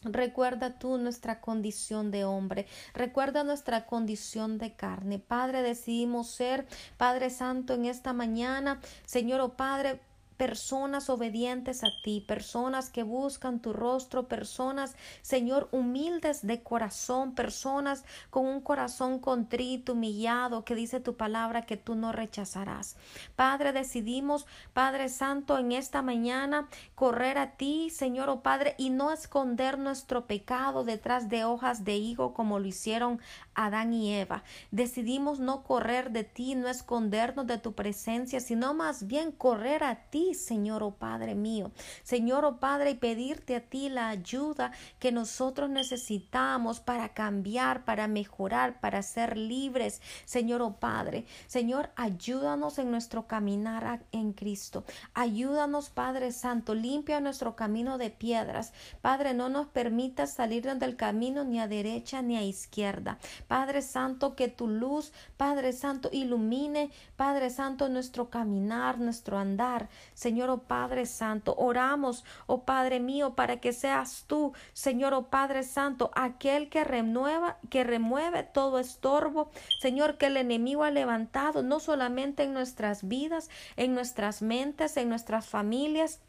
Speaker 2: Recuerda tú nuestra condición de hombre, recuerda nuestra condición de carne. Padre, decidimos ser Padre Santo en esta mañana. Señor, oh Padre, personas obedientes a ti, personas que buscan tu rostro, personas, Señor, humildes de corazón, personas con un corazón contrito, humillado, que dice tu palabra que tú no rechazarás. Padre, decidimos, Padre Santo, en esta mañana correr a ti, Señor, oh Padre, y no esconder nuestro pecado detrás de hojas de higo como lo hicieron Adán y Eva. Decidimos no correr de ti, no escondernos de tu presencia, sino más bien correr a ti, Señor, oh Padre mío. Señor, oh Padre, y pedirte a ti la ayuda que nosotros necesitamos para cambiar, para mejorar, para ser libres, Señor, oh Padre. Señor, ayúdanos en nuestro caminar en Cristo. Ayúdanos, Padre Santo, limpia nuestro camino de piedras. Padre, no nos permitas salirnos del camino ni a derecha ni a izquierda. Padre Santo, que tu luz, Padre Santo, ilumine, Padre Santo, nuestro caminar, nuestro andar. Señor, oh Padre Santo, oramos, oh Padre mío, para que seas tú, Señor, oh Padre Santo, aquel que renueva, que remueve todo estorbo, Señor, que el enemigo ha levantado, no solamente en nuestras vidas, en nuestras mentes, en nuestras familias,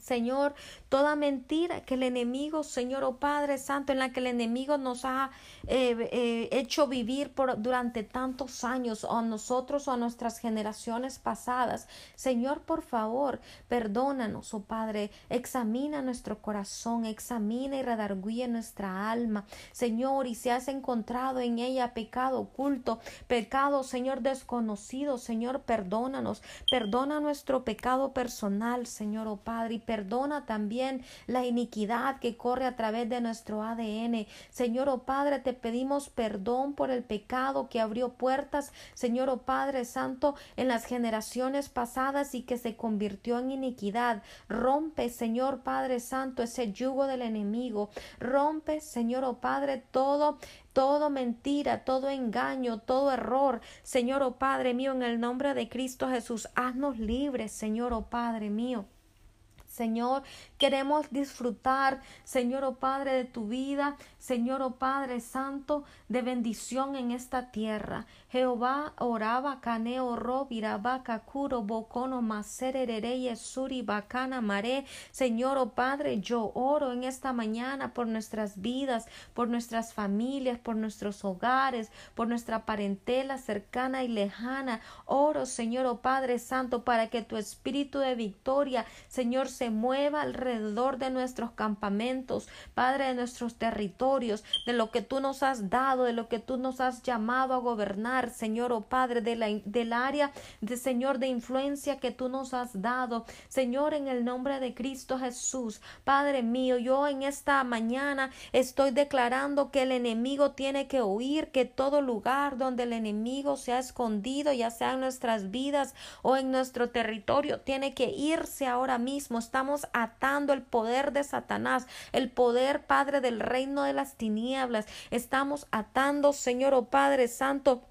Speaker 2: Señor, toda mentira que el enemigo, Señor, oh Padre Santo, en la que el enemigo nos ha eh, eh, hecho vivir por, durante tantos años, o a nosotros o a nuestras generaciones pasadas. Señor, por favor, perdónanos, oh Padre, examina nuestro corazón, examina y redarguye nuestra alma. Señor, y si has encontrado en ella pecado oculto, pecado, Señor, desconocido, Señor, perdónanos, perdona nuestro pecado personal, Señor, oh Padre, perdona también la iniquidad que corre a través de nuestro ADN. Señor, oh Padre, te pedimos perdón por el pecado que abrió puertas, Señor, oh Padre Santo, en las generaciones pasadas y que se convirtió en iniquidad. Rompe, Señor Padre Santo, ese yugo del enemigo. Rompe, Señor, oh Padre, todo todo mentira, todo engaño, todo error. Señor, oh Padre mío, en el nombre de Cristo Jesús, haznos libres, Señor, oh Padre mío. Señor, queremos disfrutar, Señor, oh Padre, de tu vida, Señor, oh Padre Santo, de bendición en esta tierra. Jehová oraba caneo ro kakuro bocono maserereye suri bacana mare. Señor, oh Padre, yo oro en esta mañana por nuestras vidas, por nuestras familias, por nuestros hogares, por nuestra parentela cercana y lejana. Oro, Señor, oh Padre Santo, para que tu espíritu de victoria, Señor, se mueva alrededor de nuestros campamentos, Padre, de nuestros territorios, de lo que tú nos has dado, de lo que tú nos has llamado a gobernar, Señor, oh Padre, del área de Señor de influencia que tú nos has dado, Señor, en el nombre de Cristo Jesús, Padre mío, yo en esta mañana estoy declarando que el enemigo tiene que huir, que todo lugar donde el enemigo se ha escondido, ya sea en nuestras vidas o en nuestro territorio, tiene que irse ahora mismo. Estamos el poder de Satanás, el poder, Padre, del reino de las tinieblas. Estamos atando, Señor, oh Padre Santo,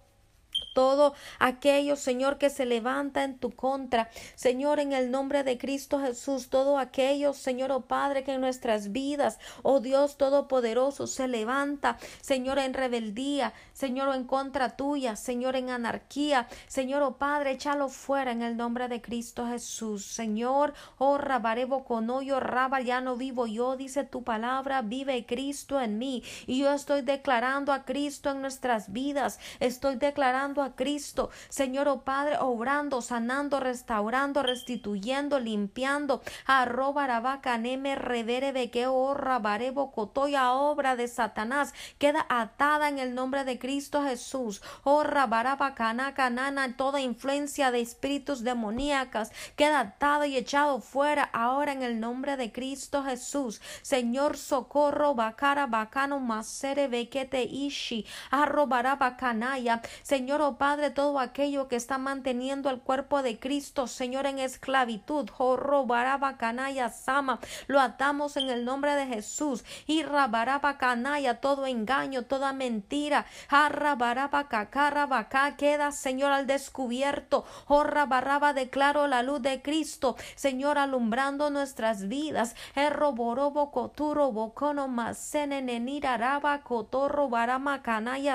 Speaker 2: todo aquello, Señor, que se levanta en tu contra. Señor, en el nombre de Cristo Jesús, todo aquello, Señor, oh Padre, que en nuestras vidas, oh Dios Todopoderoso, se levanta, Señor, en rebeldía, Señor, en contra tuya, Señor, en anarquía. Señor, oh Padre, échalo fuera en el nombre de Cristo Jesús. Señor, oh Rabarebo con hoyo, Raba, ya no vivo yo, dice tu palabra, vive Cristo en mí. Y yo estoy declarando a Cristo en nuestras vidas. Estoy declarando a Cristo, Señor, oh Padre, obrando, sanando, restaurando, restituyendo, limpiando. Arroba neme revere que oh Rabarebo cotoya obra de Satanás. Queda atada en el nombre de Cristo Jesús. Oh Rabarabacana canana, toda influencia de espíritus demoníacas queda atado y echado fuera ahora en el nombre de Cristo Jesús. Señor, socorro, bacara, bacano, masere, bequete, ishi, arrobarabacanaya. Señor, oh Padre, todo aquello que está manteniendo el cuerpo de Cristo, Señor, en esclavitud, oh canaya, sama, lo atamos en el nombre de Jesús. Y canaya, todo engaño, toda mentira, Jarra queda, Señor, al descubierto. Horra baraba declaro la luz de Cristo, Señor, alumbrando nuestras vidas. Erro borobo coturo bocono cotorro barama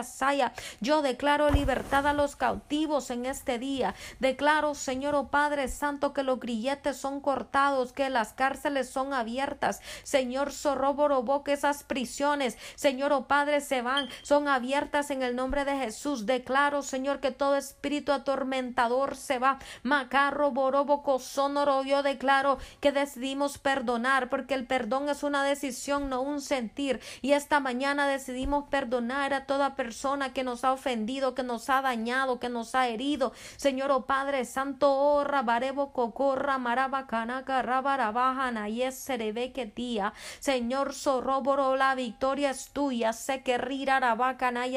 Speaker 2: saya. Yo declaro libertad guarda los cautivos en este día. Declaro, Señor, oh Padre Santo, que los grilletes son cortados, que las cárceles son abiertas. Señor, sorroborobó que esas prisiones, Señor, oh Padre, se van, son abiertas en el nombre de Jesús. Declaro, Señor, que todo espíritu atormentador se va. Macarro, borobo, cosónoro, yo declaro que decidimos perdonar, porque el perdón es una decisión, no un sentir. Y esta mañana decidimos perdonar a toda persona que nos ha ofendido, que nos ha dañado, que nos ha herido. Señor, oh Padre Santo, oh Rabarebo, Cocorra, Maraba, Canaca, Rabarabajana, y que tía. Señor, Sorroboro, la victoria es tuya. Sé que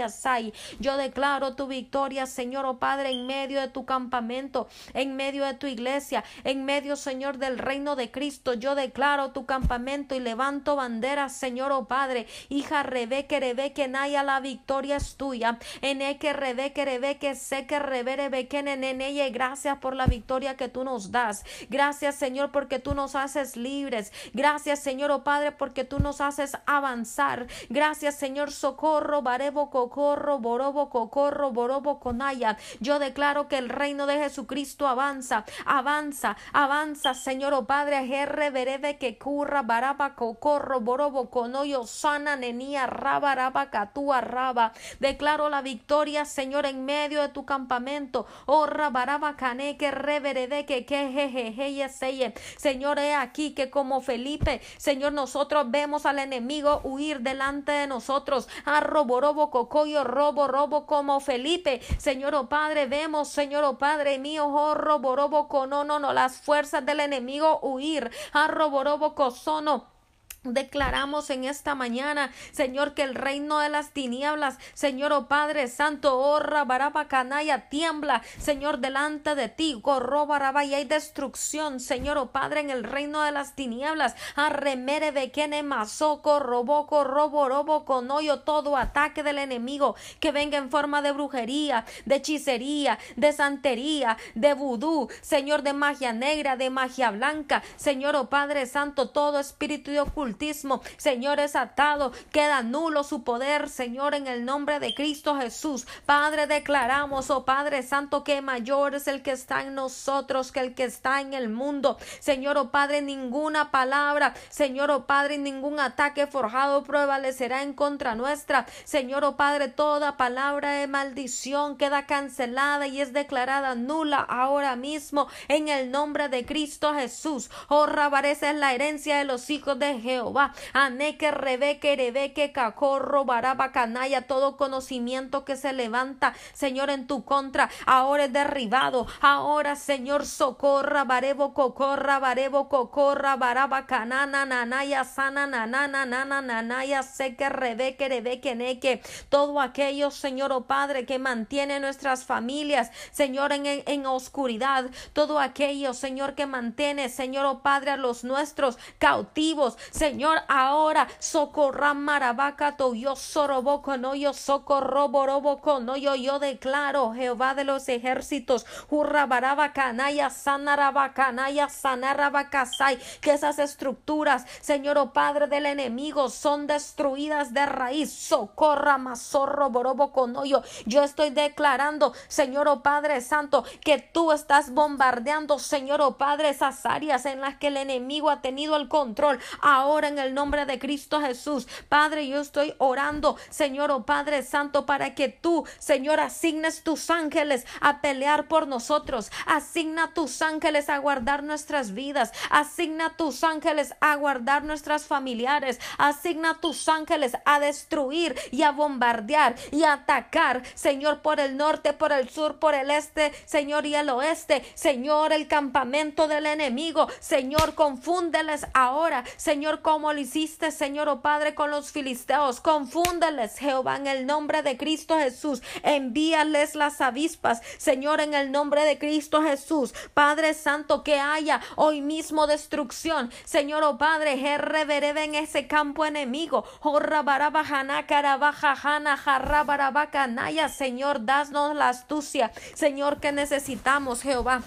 Speaker 2: Sai. Yo declaro tu victoria, Señor, oh Padre, en medio de tu campamento, en medio de tu iglesia, en medio, Señor, del reino de Cristo. Yo declaro tu campamento y levanto banderas, Señor, oh Padre. Hija Rebeque, Rebeque, Naya, la victoria es tuya. En que Rebeque, Rebeque, sé que Revere, en ella. Gracias por la victoria que tú nos das. Gracias, Señor, porque tú nos haces libres. Gracias, Señor, oh Padre, porque tú nos haces avanzar. Gracias, Señor, socorro, barebo, cocorro, borobo, cocorro, borobo, conaya. Yo declaro que el reino de Jesucristo avanza, avanza, avanza, Señor, oh Padre, verebe, que curra, baraba, cocorro, borobo, conoyo, sana, nenía, raba, raba, catúa, raba. Declaro la victoria, Señor, medio de tu campamento. Oh, rabaraba, cane, que reverede, que que Señor, he aquí que como Felipe, Señor, nosotros vemos al enemigo huir delante de nosotros. A robo, robo, cocoyo, robo, robo, como Felipe. Señor, oh Padre, vemos, Señor, oh Padre mío, oh robo, robo, no, no, las fuerzas del enemigo huir. A robo, robo, cosono Declaramos en esta mañana, Señor, que el reino de las tinieblas, Señor, oh Padre Santo, oh, baraba, canalla, tiembla, Señor, delante de ti, corro, baraba, y hay destrucción, Señor, oh Padre, en el reino de las tinieblas, arremere de quene mazoco, roboco, robo, robo, con hoyo, todo ataque del enemigo que venga en forma de brujería, de hechicería, de santería, de vudú, Señor, de magia negra, de magia blanca, Señor, oh Padre Santo, todo espíritu de oculto Señor, es atado, queda nulo su poder, Señor, en el nombre de Cristo Jesús. Padre, declaramos, oh Padre Santo, que mayor es el que está en nosotros que el que está en el mundo. Señor, oh Padre, ninguna palabra, Señor, oh Padre, ningún ataque forjado prevalecerá en contra nuestra. Señor, oh Padre, toda palabra de maldición queda cancelada y es declarada nula ahora mismo en el nombre de Cristo Jesús. Oh, Rabareza es la herencia de los hijos de Jehová Jehová. Aneque, rebeque, rebeque, cacorro, baraba, canalla, todo conocimiento que se levanta, Señor, en tu contra, ahora es derribado. Ahora, Señor, socorra, barebo, cocorra, barebo, cocorra, baraba, canana, nanaya, sana, nanana, nana, nanaya, seque, rebeque, rebeque, neque. Todo aquello, Señor, oh Padre, que mantiene nuestras familias, Señor, en, en oscuridad. Todo aquello, Señor, que mantiene, Señor, oh Padre, a los nuestros cautivos. Señor, ahora socorra marabaca yo soroboco no yo socorro boroboco no yo yo declaro Jehová de los ejércitos hurra baraba canaya sanaraba canaya sanarabacasai que esas estructuras Señor oh Padre del enemigo son destruidas de raíz. Socorra mazorro boroboco no yo yo estoy declarando Señor oh Padre Santo que tú estás bombardeando Señor oh Padre esas áreas en las que el enemigo ha tenido el control. Ahora en el nombre de Cristo Jesús. Padre, yo estoy orando, Señor, oh Padre Santo, para que tú, Señor, asignes tus ángeles a pelear por nosotros. Asigna tus ángeles a guardar nuestras vidas. Asigna tus ángeles a guardar nuestras familiares. Asigna tus ángeles a destruir y a bombardear y a atacar, Señor, por el norte, por el sur, por el este, Señor, y el oeste. Señor, el campamento del enemigo. Señor, confúndeles ahora. Señor, como lo hiciste, Señor, oh Padre, con los filisteos. Confúndeles, Jehová, en el nombre de Cristo Jesús. Envíales las avispas, Señor, en el nombre de Cristo Jesús. Padre Santo, que haya hoy mismo destrucción. Señor, oh Padre, reverebe en ese campo enemigo. Señor, danos la astucia, Señor, que necesitamos, Jehová.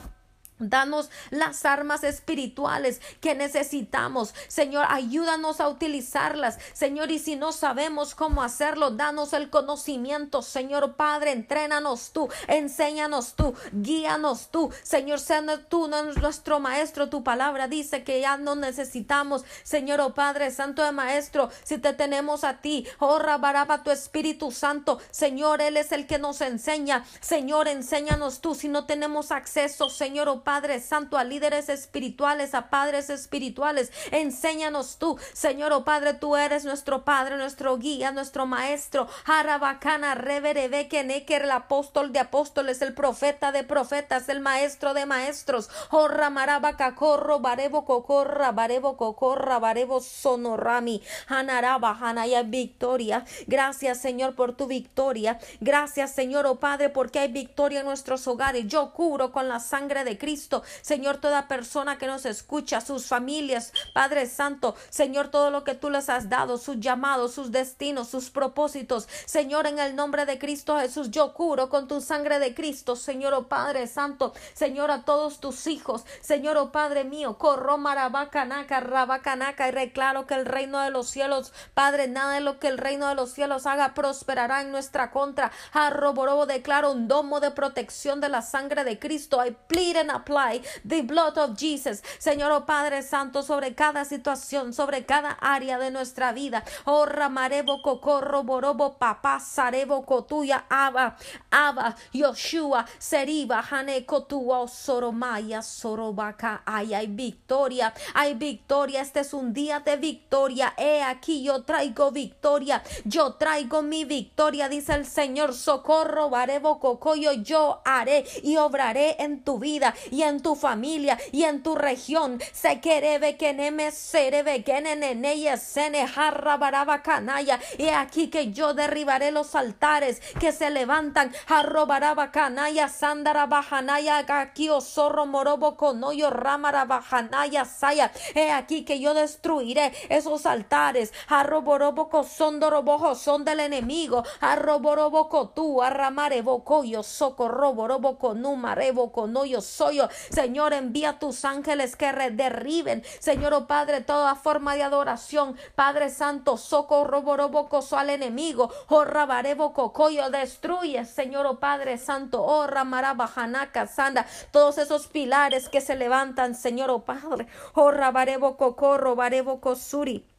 Speaker 2: Danos las armas espirituales que necesitamos. Señor, ayúdanos a utilizarlas. Señor, y si no sabemos cómo hacerlo, danos el conocimiento. Señor Padre, entrénanos tú, enséñanos tú, guíanos tú. Señor, sea tú nuestro maestro. Tu palabra dice que ya no necesitamos, Señor oh Padre Santo de Maestro, si te tenemos a ti. Oh, rabaraba tu Espíritu Santo. Señor, Él es el que nos enseña. Señor, enséñanos tú si no tenemos acceso, Señor oh Padre Santo, a líderes espirituales, a padres espirituales. Enséñanos tú, Señor, oh Padre, tú eres nuestro Padre, nuestro guía, nuestro Maestro. Harabacana, Reverebe, Neker, el apóstol de apóstoles, el profeta de profetas, el Maestro de maestros. Oh Ramarabaca, corro, Barebo, Cocorra, Barebo, Cocorra, Barebo, Sonorami, Hanaraba, Hanaya, victoria. Gracias, Señor, por tu victoria. Gracias, Señor, oh Padre, porque hay victoria en nuestros hogares. Yo curo con la sangre de Cristo. Señor, toda persona que nos escucha, sus familias, Padre Santo, Señor, todo lo que tú les has dado, sus llamados, sus destinos, sus propósitos. Señor, en el nombre de Cristo Jesús, yo curo con tu sangre de Cristo, Señor, oh Padre Santo, Señor, a todos tus hijos, Señor, oh Padre mío, corro marabacanaca, rabacanaca, y reclaro que el reino de los cielos, Padre, nada de lo que el reino de los cielos haga prosperará en nuestra contra. Arroborobo declaro un domo de protección de la sangre de Cristo. I plead and apply the blood of Jesus. Señor oh Padre Santo, sobre cada situación, sobre cada área de nuestra vida. Oh Ramarebo Cocorro Borobo Papá Sarebo Cotuya Aba Aba Yoshua Seriba Hane Cotua Soromaya Sorobaka. Ay, hay victoria, hay victoria. Este es un día de victoria. He aquí yo traigo victoria. Yo traigo mi victoria, dice el Señor. Socorro, Barebo Cocoyo, yo haré y obraré en tu vida y en tu familia y en tu región. Se querebe que neme serebe que ella sene jarra baraba canaya. Y aquí que yo derribaré los altares que se levantan. Jarro baraba canaya, sandara bajanaya, gakio zorro morobo conoyo ramara bajanaya saya. He aquí que yo destruiré esos altares. Jarro borobo sondoro bojo son del enemigo. Jarro borobo tú, arramare bocoyo, socorro borobo conumare boconoyo soyo. Señor, envía tus ángeles que derriben, Señor oh Padre, toda forma de adoración. Padre Santo, socorro borobocoso al enemigo. Oh rabarebo cocoyo, destruye, Señor oh Padre Santo. Oh ramaraba janaka sanda. Todos esos pilares que se levantan, Señor oh Padre. Oh rabarebo cocorro, barebo cosuri.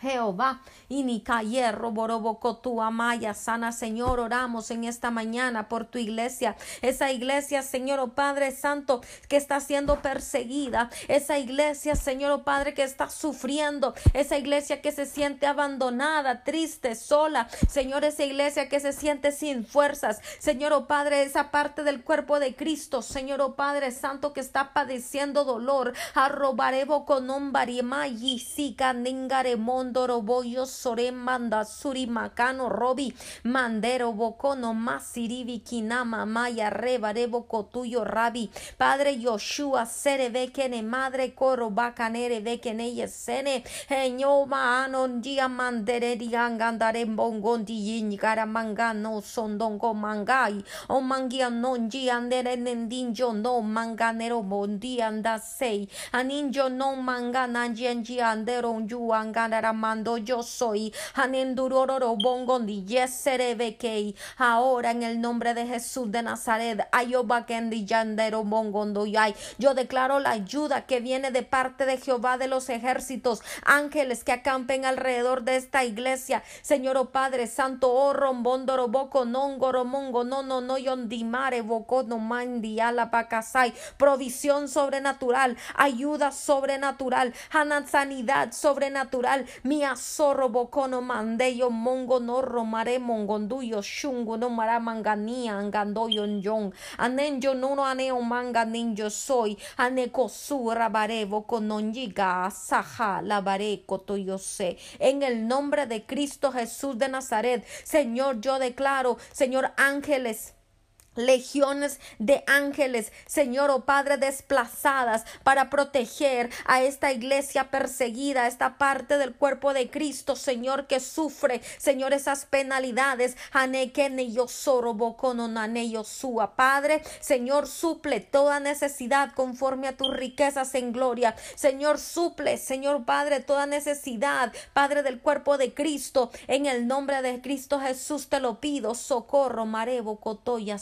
Speaker 2: Jehová, y ni hierro, tu amaya, sana Señor, oramos en esta mañana por tu iglesia, esa iglesia, Señor, oh Padre Santo, que está siendo perseguida, esa iglesia, Señor, oh Padre, que está sufriendo, esa iglesia que se siente abandonada, triste, sola, Señor, esa iglesia que se siente sin fuerzas, Señor, oh Padre, esa parte del cuerpo de Cristo, Señor, oh Padre Santo, que está padeciendo dolor, arrobarebo con un Mandoro Boyo Sore Manda Suri Macano Robi Mandero Bocono Masiribi Kinama Maya Rebarebo Cotuyo Rabi Padre Yoshua Sere Madre Coro Bacanere Bekene Yesene Eñoma Anon Dia Mandere Diangandare Bongondi Yingara Mangano Sondongo Mangai O Mangia Non Giandere Nendinjo No Manganero Bondi Andasei Aninjo No Mangananji Andero Juangandara mando yo soy. Ahora en el nombre de Jesús de Nazaret. Yo declaro la ayuda que viene de parte de Jehová de los ejércitos. Ángeles que acampen alrededor de esta iglesia. Señor oh Padre Santo, oh rombondoro boko nongoro mongo no no no yondimare boko no mandi ala pakasai. Provisión sobrenatural, ayuda sobrenatural, sanidad sobrenatural, mi azorro bocono mandeyo mongo no romare mongonduyo shungo no maramangania angandoyo njon anenjo no no aneo manga ninjo soy. Aneko su rabare bocononyiga saja labare yo sé en el nombre de Cristo Jesús de Nazaret Señor yo declaro Señor ángeles legiones de ángeles, Señor, oh Padre, desplazadas para proteger a esta iglesia perseguida, esta parte del cuerpo de Cristo, Señor, que sufre, Señor, esas penalidades. Padre, Señor, suple toda necesidad conforme a tus riquezas en gloria. Señor, suple, Señor Padre, toda necesidad, Padre del cuerpo de Cristo. En el nombre de Cristo Jesús te lo pido. Socorro, Marebo, Cotoya,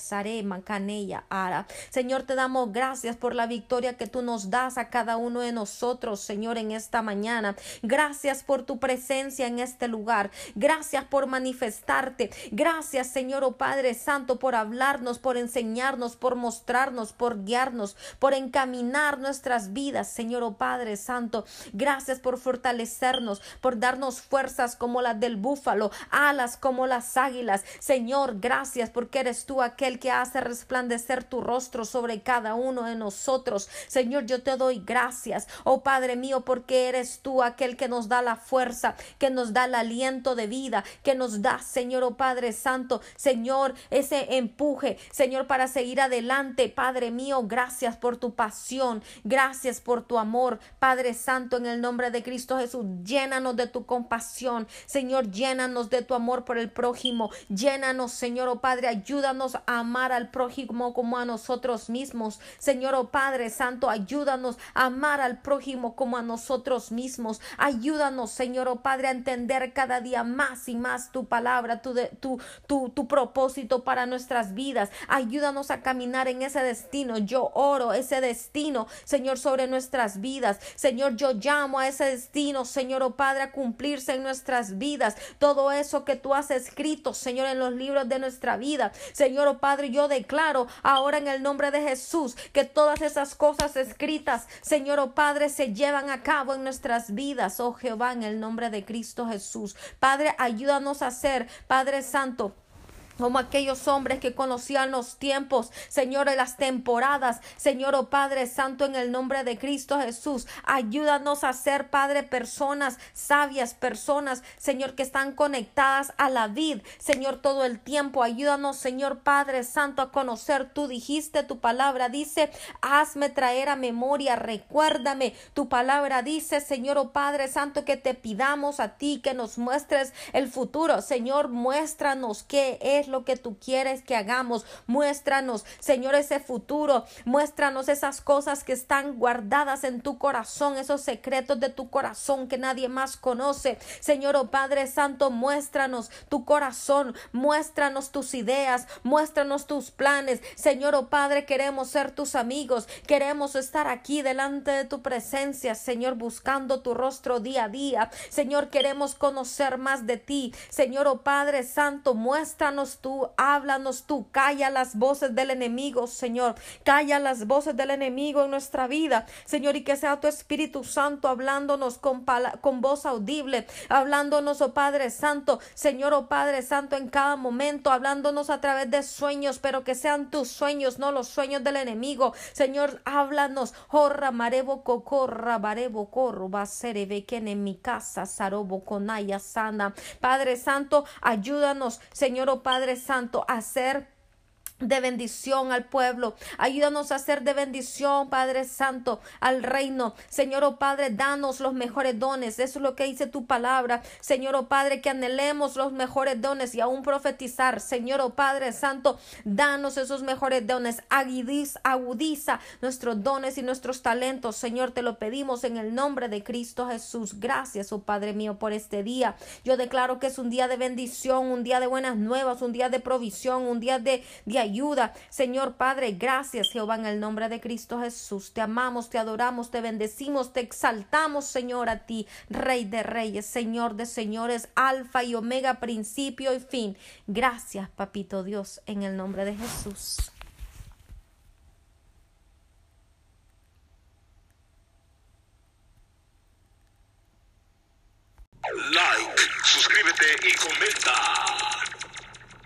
Speaker 2: Ara. Señor, te damos gracias por la victoria que tú nos das a cada uno de nosotros, Señor, en esta mañana. Gracias por tu presencia en este lugar. Gracias por manifestarte. Gracias, Señor, oh Padre Santo, por hablarnos, por enseñarnos, por mostrarnos, por guiarnos, por encaminar nuestras vidas, Señor, oh Padre Santo. Gracias por fortalecernos, por darnos fuerzas como las del búfalo, alas como las águilas. Señor, gracias porque eres tú aquel que hace resplandecer tu rostro sobre cada uno de nosotros. Señor, yo te doy gracias, oh Padre mío, porque eres tú aquel que nos da la fuerza, que nos da el aliento de vida, que nos da, Señor, oh Padre Santo, Señor, ese empuje, Señor, para seguir adelante. Padre mío, gracias por tu pasión, gracias por tu amor, Padre Santo, en el nombre de Cristo Jesús, llénanos de tu compasión, Señor, llénanos de tu amor por el prójimo, llénanos, Señor, oh Padre, ayúdanos a amar al prójimo como a nosotros mismos. Señor, oh Padre Santo, ayúdanos a amar al prójimo como a nosotros mismos. Ayúdanos, Señor, oh Padre, a entender cada día más y más tu palabra, tu, tu, tu, propósito para nuestras vidas. Ayúdanos a caminar en ese destino. Yo oro ese destino, Señor, sobre nuestras vidas. Señor, yo llamo a ese destino, Señor, oh Padre, a cumplirse en nuestras vidas. Todo eso que tú has escrito, Señor, en los libros de nuestra vida. Señor, oh Padre, yo declaro ahora en el nombre de Jesús que todas esas cosas escritas, Señor, oh Padre, se llevan a cabo en nuestras vidas, oh Jehová, en el nombre de Cristo Jesús. Padre, ayúdanos a ser, Padre Santo, como aquellos hombres que conocían los tiempos, Señor, en las temporadas, Señor, oh Padre Santo, en el nombre de Cristo Jesús, ayúdanos a ser, Padre, personas sabias, personas, Señor, que están conectadas a la vid, Señor, todo el tiempo, ayúdanos, Señor, Padre Santo, a conocer, tú dijiste, tu palabra dice, hazme traer a memoria, recuérdame, tu palabra dice, Señor, oh Padre Santo, que te pidamos a ti que nos muestres el futuro, Señor, muéstranos qué es lo que tú quieres que hagamos. Muéstranos, Señor, ese futuro. Muéstranos esas cosas que están guardadas en tu corazón, esos secretos de tu corazón que nadie más conoce. Señor, oh Padre Santo, muéstranos tu corazón, muéstranos tus ideas, muéstranos tus planes. Señor, oh Padre, queremos ser tus amigos, queremos estar aquí delante de tu presencia, Señor, buscando tu rostro día a día. Señor, queremos conocer más de ti. Señor, oh Padre Santo, muéstranos tú, háblanos tú, calla las voces del enemigo, Señor, calla las voces del enemigo en nuestra vida, Señor, y que sea tu Espíritu Santo hablándonos con, con voz audible, hablándonos, oh Padre Santo, Señor, oh Padre Santo, en cada momento, hablándonos a través de sueños, pero que sean tus sueños, no los sueños del enemigo, Señor, háblanos, horra marebo cocorra, barebo corro, que en mi casa, sarobo conaya sana, Padre Santo, ayúdanos, Señor, oh Padre Santo, hacer de bendición al pueblo. Ayúdanos a ser de bendición, Padre Santo, al reino. Señor, oh Padre, danos los mejores dones. Eso es lo que dice tu palabra. Señor, oh Padre, que anhelemos los mejores dones y aún profetizar. Señor, oh Padre Santo, danos esos mejores dones. Agudiza, agudiza nuestros dones y nuestros talentos. Señor, te lo pedimos en el nombre de Cristo Jesús. Gracias, oh Padre mío, por este día. Yo declaro que es un día de bendición, un día de buenas nuevas, un día de provisión, un día de, de ayuda. Señor Padre, gracias Jehová en el nombre de Cristo Jesús. Te amamos, te adoramos, te bendecimos, te exaltamos, Señor, a ti, Rey de Reyes, Señor de Señores, Alfa y Omega, principio y fin. Gracias, Papito Dios, en el nombre de Jesús.
Speaker 1: Like, suscríbete y comenta.